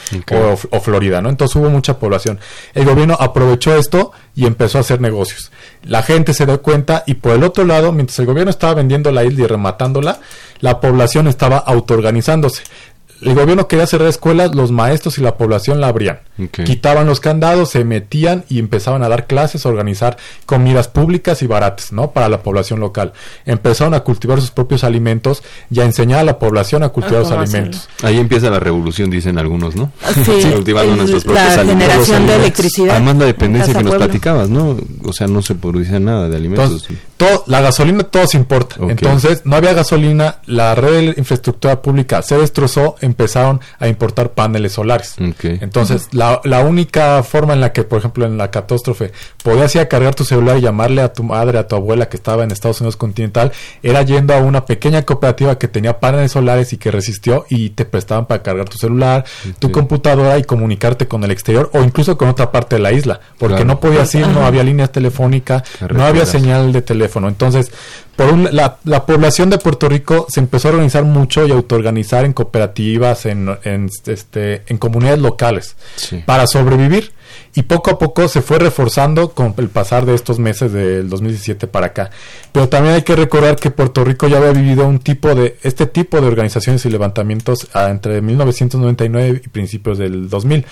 o, Florida, ¿no? Entonces hubo mucha población. El gobierno aprovechó esto y empezó a hacer negocios. La gente se dio cuenta y por el otro lado, mientras el gobierno estaba vendiendo la isla y rematándola, la población estaba autoorganizándose el gobierno quería cerrar escuelas, los maestros y la población la abrían. Quitaban los candados, se metían y empezaban a dar clases, a organizar comidas públicas y baratas, ¿no? Para la población local. Empezaron a cultivar sus propios alimentos y a enseñar a la población a cultivar los alimentos. Ahí empieza la revolución, dicen algunos, ¿no? Sí, cultivando nuestros propios la generación de electricidad. Además la dependencia que nos platicabas, ¿no? O sea, no se producía nada de alimentos. todo, la gasolina todo se importa. Entonces, no había gasolina, la red de infraestructura pública se destrozó, empezaron a importar paneles solares. Entonces, la, la, única forma en la que, por ejemplo, en la catástrofe, podías ir a cargar tu celular y llamarle a tu madre, a tu abuela que estaba en Estados Unidos continental, era yendo a una pequeña cooperativa que tenía paneles solares y que resistió y te prestaban para cargar tu celular, tu computadora y comunicarte con el exterior o incluso con otra parte de la isla, porque no podías ir, no había líneas telefónicas, no había señal de teléfono. Entonces, por la, la, población de Puerto Rico se empezó a organizar mucho y autoorganizar en cooperativas, en, en, este, en comunidades locales para sobrevivir. Y poco a poco se fue reforzando con el pasar de estos meses del 2017 para acá. Pero también hay que recordar que Puerto Rico ya había vivido un tipo de, este tipo de organizaciones y levantamientos ah, entre 1999 y principios del 2000,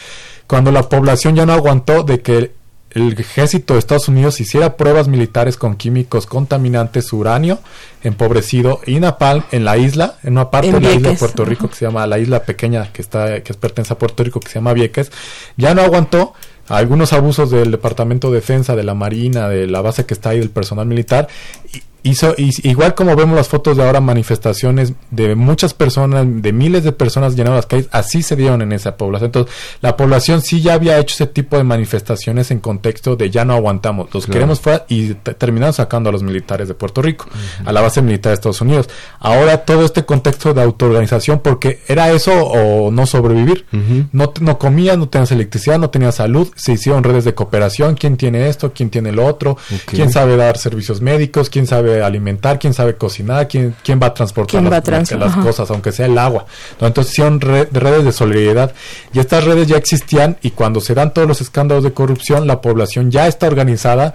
cuando la población ya no aguantó de que el ejército de Estados Unidos hiciera pruebas militares con químicos contaminantes, uranio empobrecido y napalm en la isla, en una parte de la isla de Puerto Rico que se llama la isla pequeña que está que es pertenece a Puerto Rico que se llama Vieques, ya no aguantó algunos abusos del Departamento de Defensa, de la Marina, de la base que está ahí del personal militar y, hizo igual como vemos las fotos de ahora manifestaciones de muchas personas de miles de personas llenando las calles así se dieron en esa población. Entonces la población sí ya había hecho ese tipo de manifestaciones en contexto de ya no aguantamos los queremos fuera y terminaron sacando a los militares de Puerto Rico a la base militar de Estados Unidos. Ahora todo este contexto de autoorganización porque era eso o no sobrevivir. No no comías no tenías electricidad no tenías salud se hicieron redes de cooperación quién tiene esto quién tiene lo otro quién sabe dar servicios médicos quién sabe sabe alimentar, quién sabe cocinar, quién, quién va a transportar ¿Quién va las, a trans- las ajá. cosas, aunque sea el agua. ¿no? Entonces son re- redes de solidaridad y estas redes ya existían y cuando se dan todos los escándalos de corrupción, la población ya está organizada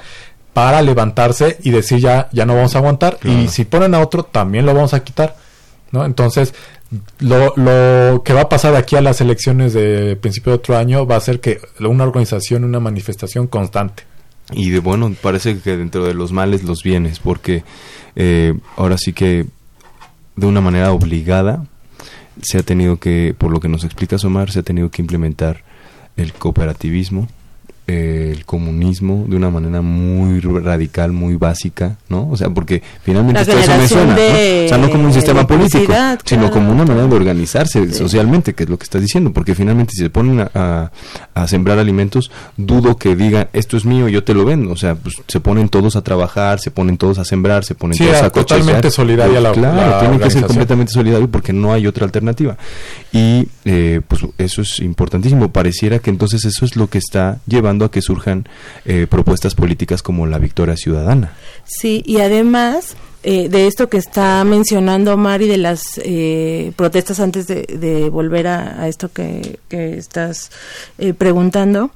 para levantarse y decir ya, ya no vamos a aguantar y si ponen a otro también lo vamos a quitar. ¿no? Entonces, lo, lo que va a pasar de aquí a las elecciones de principio de otro año va a ser que una organización, una manifestación constante. Y de bueno, parece que dentro de los males los bienes, porque eh, ahora sí que de una manera obligada se ha tenido que, por lo que nos explica Omar, se ha tenido que implementar el cooperativismo, eh, el comunismo de una manera muy radical, muy básica, ¿no? O sea, porque finalmente esto eso me suena, ¿no? O sea, no como un sistema político, electricidad, sino claro, como una manera de claro. organizarse socialmente, que es lo que estás diciendo, porque finalmente si se ponen a, a- a sembrar alimentos, dudo que digan, esto es mío, yo te lo vendo, o sea, pues se ponen todos a trabajar, se ponen todos a sembrar, se ponen Sí, todos a cosechar. totalmente solidaria la- Claro, la tienen que ser completamente solidario porque no hay otra alternativa. Y eh, pues eso es importantísimo, pareciera que entonces eso es lo que está llevando a que surjan eh, propuestas políticas como la Victoria Ciudadana. Sí, y además eh, de esto que está mencionando Omar y de las eh, protestas antes de, volver a, esto que, que estás eh, preguntando,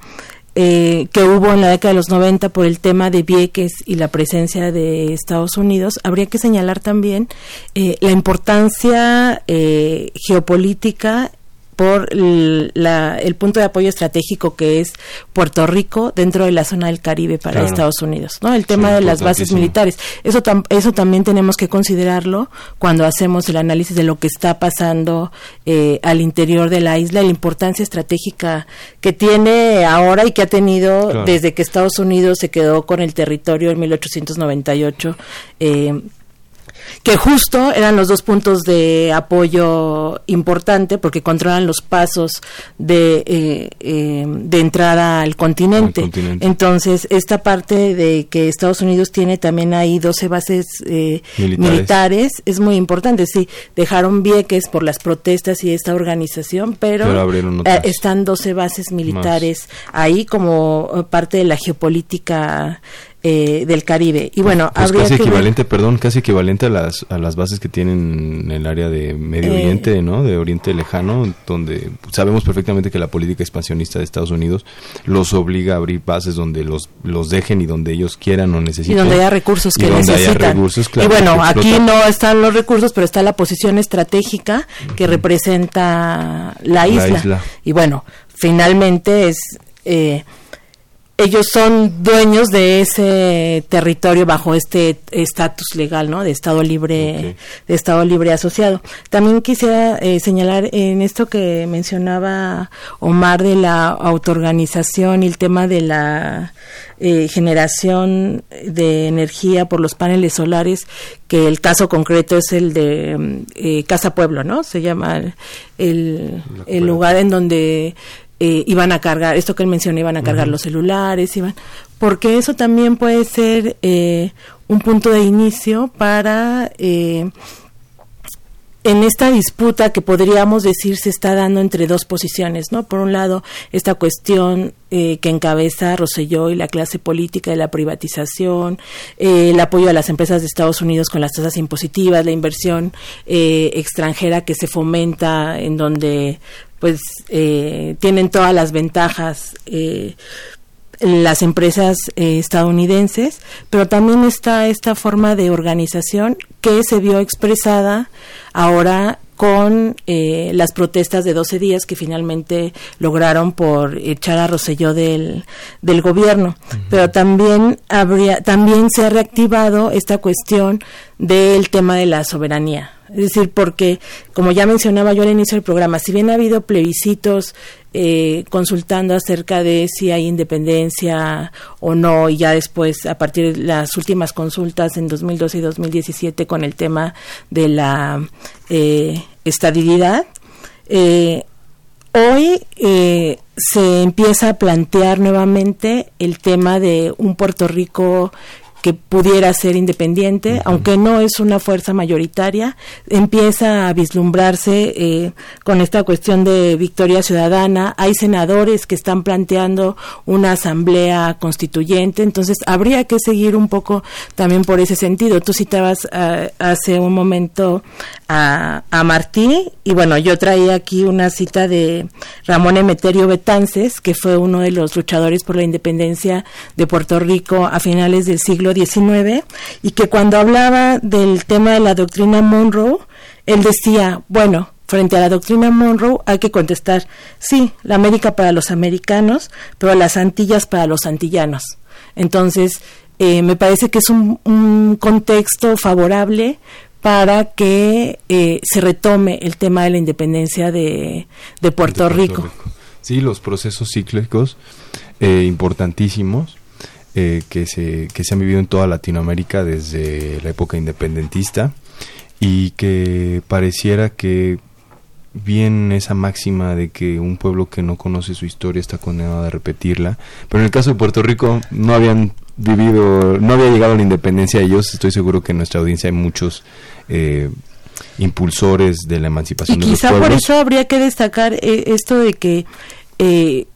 eh, que hubo en la década de los 90 por el tema de Vieques y la presencia de Estados Unidos, habría que señalar también la importancia eh, geopolítica por el, la- el punto de apoyo estratégico que es Puerto Rico dentro de la zona del Caribe para Claro. Estados Unidos, ¿no? El tema Sí, de las bases militares. Eso, tam- eso también tenemos que considerarlo cuando hacemos el análisis de lo que está pasando eh, al interior de la isla, la importancia estratégica que tiene ahora y que ha tenido Claro. desde que Estados Unidos se quedó con el territorio en 1898. Eh, que justo eran los dos puntos de apoyo importante porque controlan los pasos de, eh, eh, de entrada al continente. Al continente. Entonces, esta parte de que Estados Unidos tiene también ahí 12 bases eh, Militares. militares. es muy importante. Sí, dejaron Vieques por las protestas y esta organización, pero, eh, están 12 bases militares ahí como parte de la geopolítica eh, del Caribe. Y bueno, Pues habría casi que ver- equivalente, perdón, casi equivalente a las, a las bases que tienen en el área de Medio Eh. Oriente, ¿no? De Oriente Lejano, donde sabemos perfectamente que la política expansionista de Estados Unidos los obliga a abrir bases donde los, los dejen y donde ellos quieran o y necesiten. donde haya recursos Y que donde haya necesitan. recursos, claro, y bueno, aquí no están los recursos, pero está la posición estratégica que representa la La isla. isla. Y bueno, finalmente es eh, ellos son dueños de ese territorio bajo este estatus legal, ¿no? De Estado libre, de Estado libre asociado. También quisiera eh, señalar en esto que mencionaba Omar de la autoorganización y el tema de la eh, generación de energía por los paneles solares, que el caso concreto es el de mm, eh, Casa Pueblo, ¿no? Se llama el lugar en donde eh, iban a cargar, esto que él mencionó, iban a cargar los celulares, iban, porque eso también puede ser eh, un punto de inicio para eh, en esta disputa que podríamos decir se está dando entre dos posiciones, ¿no? Por un lado, esta cuestión eh, que encabeza Rosselló y la clase política de la privatización, eh, el apoyo a las empresas de Estados Unidos con las tasas impositivas, la inversión eh, extranjera que se fomenta en donde pues eh, tienen todas las ventajas eh, las empresas eh, estadounidenses, pero también está esta forma de organización que se vio expresada ahora con eh, las protestas de 12 días que finalmente lograron por echar a Rosselló del, del gobierno. Pero también habría, también se ha reactivado esta cuestión del tema de la soberanía. Es decir, porque, como ya mencionaba yo al inicio del programa, si bien ha habido plebiscitos eh, consultando acerca de si hay independencia o no, y ya después, a partir de las últimas consultas en 2012 y 2017 con el tema de la eh, estabilidad, eh, hoy eh, se empieza a plantear nuevamente el tema de un Puerto Rico que pudiera ser independiente, aunque no es una fuerza mayoritaria, empieza a vislumbrarse eh, con esta cuestión de victoria ciudadana. Hay senadores que están planteando una asamblea constituyente, entonces habría que seguir un poco también por ese sentido. Tú citabas uh, hace un momento a, a, Martí y bueno, yo traía aquí una cita de Ramón Emeterio Betances, que fue uno de los luchadores por la independencia de Puerto Rico a finales del siglo XIX y que cuando hablaba del tema de la doctrina Monroe, él decía, bueno, frente a la doctrina Monroe hay que contestar, sí, la América para los americanos, pero las Antillas para los antillanos. Entonces, eh, me parece que es un, un contexto favorable para que eh, se retome el tema de la independencia de, de, Puerto, de Puerto Rico. Rico. Sí, los procesos cíclicos eh, importantísimos eh, que, se, que se han vivido en toda Latinoamérica desde la época independentista y que pareciera que bien esa máxima de que un pueblo que no conoce su historia está condenado a repetirla. Pero en el caso de Puerto Rico no habían vivido, no había llegado la independencia a ellos. Estoy seguro que en nuestra audiencia hay muchos eh, impulsores de la emancipación y de quizá los por eso habría que destacar eh, esto de que eh,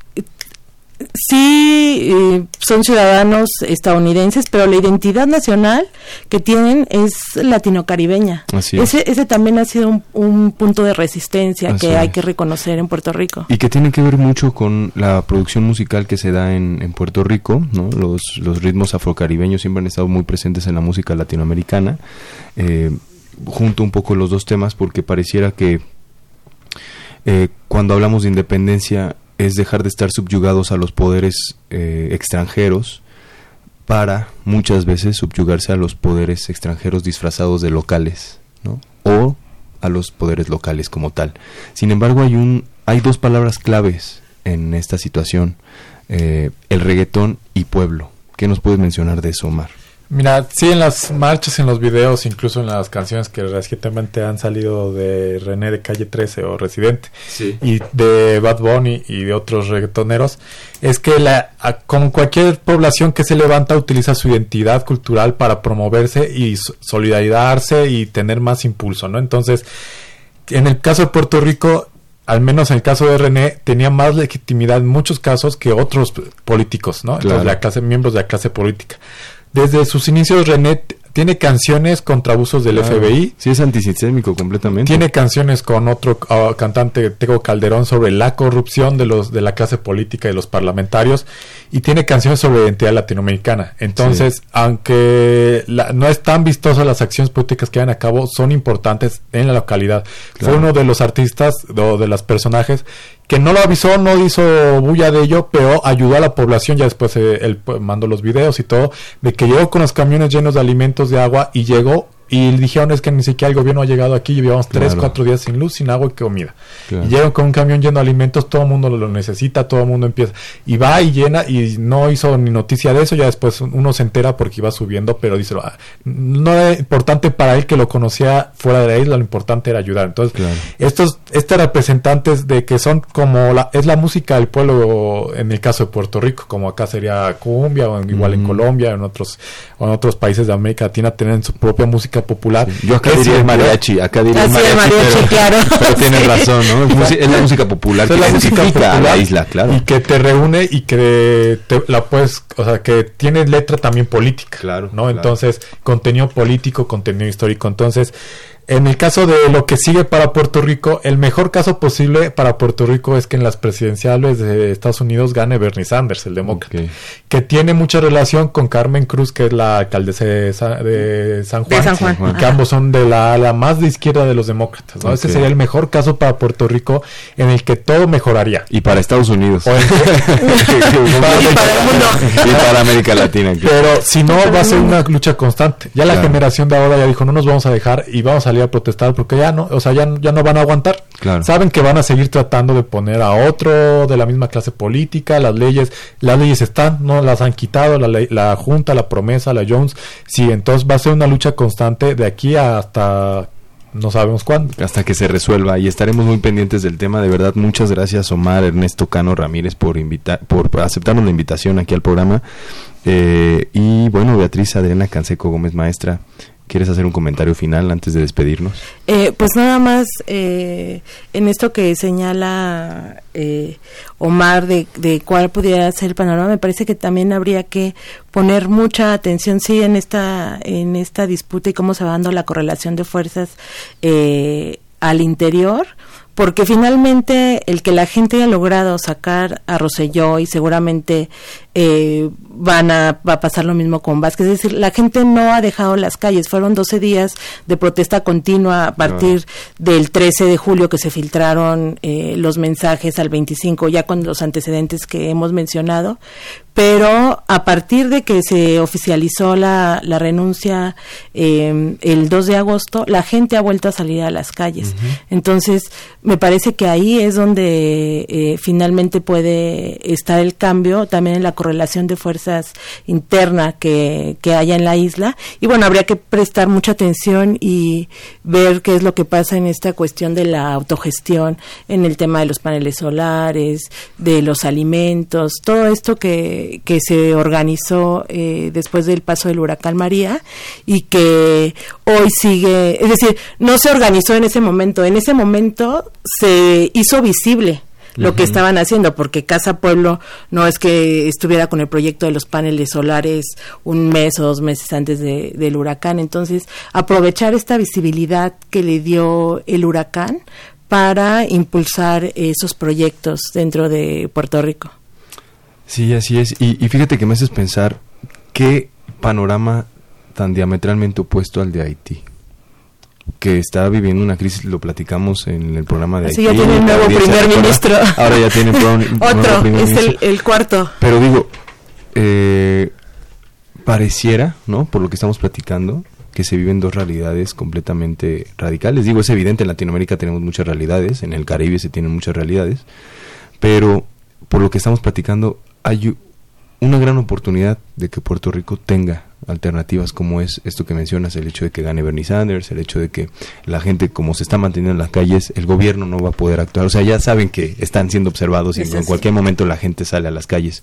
sí eh, son ciudadanos estadounidenses, pero la identidad nacional que tienen es latino-caribeña. Ese, ese también ha sido un, un punto de resistencia Así que es. hay que reconocer en Puerto Rico. Y que tiene que ver mucho con la producción musical que se da en, en Puerto Rico, ¿no? Los, los ritmos afrocaribeños siempre han estado muy presentes en la música latinoamericana. Eh, junto un poco los dos temas porque pareciera que eh, cuando hablamos de independencia es dejar de estar subyugados a los poderes eh, extranjeros para muchas veces subyugarse a los poderes extranjeros disfrazados de locales, ¿no? O a los poderes locales como tal. Sin embargo, hay un hay dos palabras claves en esta situación, eh, el reggaetón y pueblo. ¿Qué nos puedes mencionar de eso, Omar? Mira, sí, en las marchas, en los videos, incluso en las canciones que recientemente han salido de René de Calle 13 o Residente sí. y de Bad Bunny y de otros reggaetoneros, es que la, como cualquier población que se levanta utiliza su identidad cultural para promoverse y solidarizarse y tener más impulso, ¿no? Entonces, en el caso de Puerto Rico, al menos en el caso de René, tenía más legitimidad en muchos casos que otros políticos, ¿no? Claro. Entonces, la clase, miembros de la clase política desde sus inicios René tiene canciones contra abusos del Claro. FBI. Sí, es antisistémico completamente. Tiene canciones con otro uh, cantante, Tego Calderón, sobre la corrupción de los de la clase política y los parlamentarios. Y tiene canciones sobre identidad latinoamericana. Entonces, Sí. aunque la- no es tan vistoso las acciones políticas que llevan a cabo, son importantes en la localidad. Claro. Fue uno de los artistas o de los personajes que no lo avisó, no hizo bulla de ello, pero ayudó a la población, ya después eh, él pues, mandó los videos y todo, de que llegó con los camiones llenos de alimentos, de agua, y llegó, y dijeron es que ni siquiera el gobierno ha llegado aquí, llevamos tres, Claro. cuatro días sin luz, sin agua y comida. Claro. Y llegan con un camión lleno de alimentos, todo el mundo lo necesita, todo el mundo empieza, y va y llena, y no hizo ni noticia de eso, ya después uno se entera porque iba subiendo, pero dice, "Ah, no era importante para él que lo conocía fuera de la isla, lo importante era ayudar. Entonces, Claro. estos, estos representantes de que son como la, es la música del pueblo en el caso de Puerto Rico, como acá sería cumbia, o en- igual en. Colombia, en otros, o en otros países de América Latina tienen su propia música popular. Yo acá diría el mariachi, acá diría el mariachi, mariachi, pero, claro. pero tienes razón, ¿no? Es, la música popular Es que la música identifica a la popular isla, claro. Y que te reúne y que te, la puedes, o sea, que tiene letra también política. Claro, ¿no? claro. Entonces, contenido político, contenido histórico. Entonces, en el caso de lo que sigue para Puerto Rico, el mejor caso posible para Puerto Rico es que en las presidenciales de Estados Unidos gane Bernie Sanders, el demócrata, que tiene mucha relación con Carmen Cruz, que es la alcaldesa de, Sa- de San Juan, De San Juan. y que ambos son de la ala más de izquierda de los demócratas. ¿no? Ese sería el mejor caso para Puerto Rico en el que todo mejoraría. Y para Estados Unidos. O en- Y para el mundo. y para América Latina. claro. Pero si no, va a ser una lucha constante. Ya la Claro. generación de ahora ya dijo, no nos vamos a dejar y vamos a salir a protestar porque ya no, o sea, ya, ya no van a aguantar. Claro. Saben que van a seguir tratando de poner a otro de la misma clase política, las leyes, las leyes están, no las han quitado, la, ley- la Junta, la promesa, la Jones, sí, entonces va a ser una lucha constante de aquí hasta no sabemos cuándo. Hasta que se resuelva y estaremos muy pendientes del tema. De verdad, muchas gracias Omar, Ernesto Cano Ramírez por, invitar, por aceptarnos la invitación aquí al programa. Eh, y bueno, Beatriz Adriana Canseco Gómez, maestra, ¿Quieres hacer un comentario final antes de despedirnos? Eh, pues nada más eh, en esto que señala eh, Omar de, de, cuál pudiera ser el panorama, me parece que también habría que poner mucha atención, sí, en esta en esta disputa y cómo se va dando la correlación de fuerzas al interior porque finalmente el que la gente haya logrado sacar a Roselló y seguramente eh, van a, va a pasar lo mismo con Vázquez, es decir, la gente no ha dejado las calles, fueron 12 días de protesta continua a partir del 13 de julio que se filtraron eh, los mensajes al 25, ya con los antecedentes que hemos mencionado, pero a partir de que se oficializó la, la renuncia eh, el 2 de agosto, la gente ha vuelto a salir a las calles. Entonces, me parece que ahí es donde eh, finalmente puede estar el cambio, también en la correlación de fuerzas interna que, que haya en la isla. Y bueno, habría que prestar mucha atención y ver qué es lo que pasa en esta cuestión de la autogestión, en el tema de los paneles solares, de los alimentos, todo esto que que, se organizó eh, después del paso del huracán María y que hoy sigue, es decir, no se organizó en ese momento, en ese momento se hizo visible lo que estaban haciendo, porque Casa Pueblo no es que estuviera con el proyecto de los paneles solares un mes o dos meses antes del huracán. Entonces, aprovechar esta visibilidad que le dio el huracán para impulsar esos proyectos dentro de Puerto Rico. Sí, así es. Y, fíjate que me haces pensar qué panorama tan diametralmente opuesto al de Haití que está viviendo una crisis, lo platicamos en el programa de Haití. Sí, ya tiene un nuevo primer ministro. Ahora ya tiene otro, es el, cuarto. Pero digo, eh, pareciera, ¿no? Por lo que estamos platicando, que se viven dos realidades completamente radicales. Digo, es evidente, en Latinoamérica tenemos muchas realidades, en el Caribe se tienen muchas realidades, pero por lo que estamos platicando, hay una gran oportunidad de que Puerto Rico tenga alternativas como es esto que mencionas, el hecho de que gane Bernie Sanders, el hecho de que la gente como se está manteniendo en las calles, el gobierno no va a poder actuar. O sea, ya saben que están siendo observados y en cualquier momento la gente sale a las calles.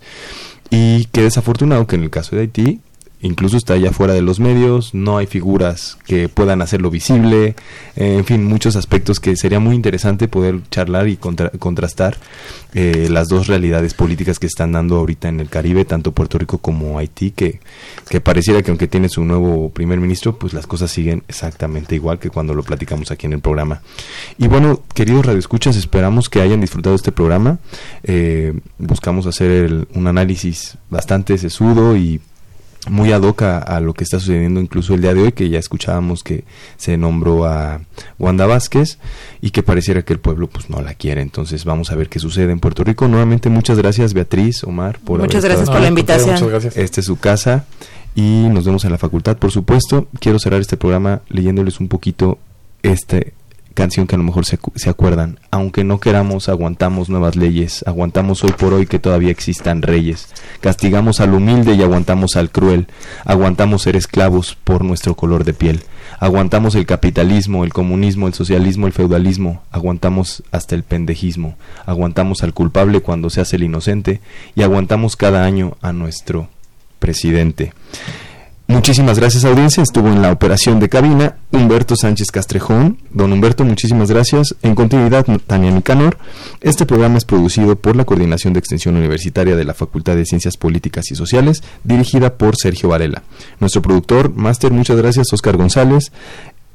Y que desafortunado que en el caso de Haití incluso está ya fuera de los medios, no hay figuras que puedan hacerlo visible, eh, en fin, muchos aspectos que sería muy interesante poder charlar y contrastar eh, las dos realidades políticas que están dando ahorita en el Caribe, tanto Puerto Rico como Haití, que, que pareciera que aunque tiene su nuevo primer ministro, pues las cosas siguen exactamente igual que cuando lo platicamos aquí en el programa. Y bueno, queridos radioescuchas, esperamos que hayan disfrutado este programa. Eh, buscamos hacer un análisis bastante sesudo y muy ad hoc a, lo que está sucediendo incluso el día de hoy, que ya escuchábamos que se nombró a Wanda Vázquez y que pareciera que el pueblo pues no la quiere. Entonces vamos a ver qué sucede en Puerto Rico. Nuevamente muchas gracias Beatriz, Omar, por Muchas gracias por la invitación. Esta es su casa y nos vemos en la facultad, por supuesto. Quiero cerrar este programa leyéndoles un poquito este canción que a lo mejor se, se, acuerdan. Aunque no queramos, aguantamos nuevas leyes, aguantamos hoy por hoy que todavía existan reyes, castigamos al humilde y aguantamos al cruel, aguantamos ser esclavos por nuestro color de piel, aguantamos el capitalismo, el comunismo, el socialismo, el feudalismo, aguantamos hasta el pendejismo, aguantamos al culpable cuando se hace el inocente. Y aguantamos cada año a nuestro presidente. Muchísimas gracias audiencia, estuvo en la operación de cabina Humberto Sánchez Castrejón. Don Humberto, muchísimas gracias. En continuidad, Tania Nicanor. Este programa es producido por la Coordinación de Extensión Universitaria de la Facultad de Ciencias Políticas y Sociales, dirigida por Sergio Varela. Nuestro productor, máster, muchas gracias, Oscar González.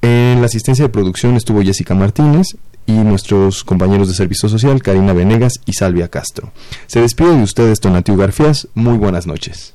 En la asistencia de producción estuvo Jessica Martínez y nuestros compañeros de servicio social, Karina Venegas y Salvia Castro. Se despide de ustedes, Tonatiuh Garfias. Muy buenas noches.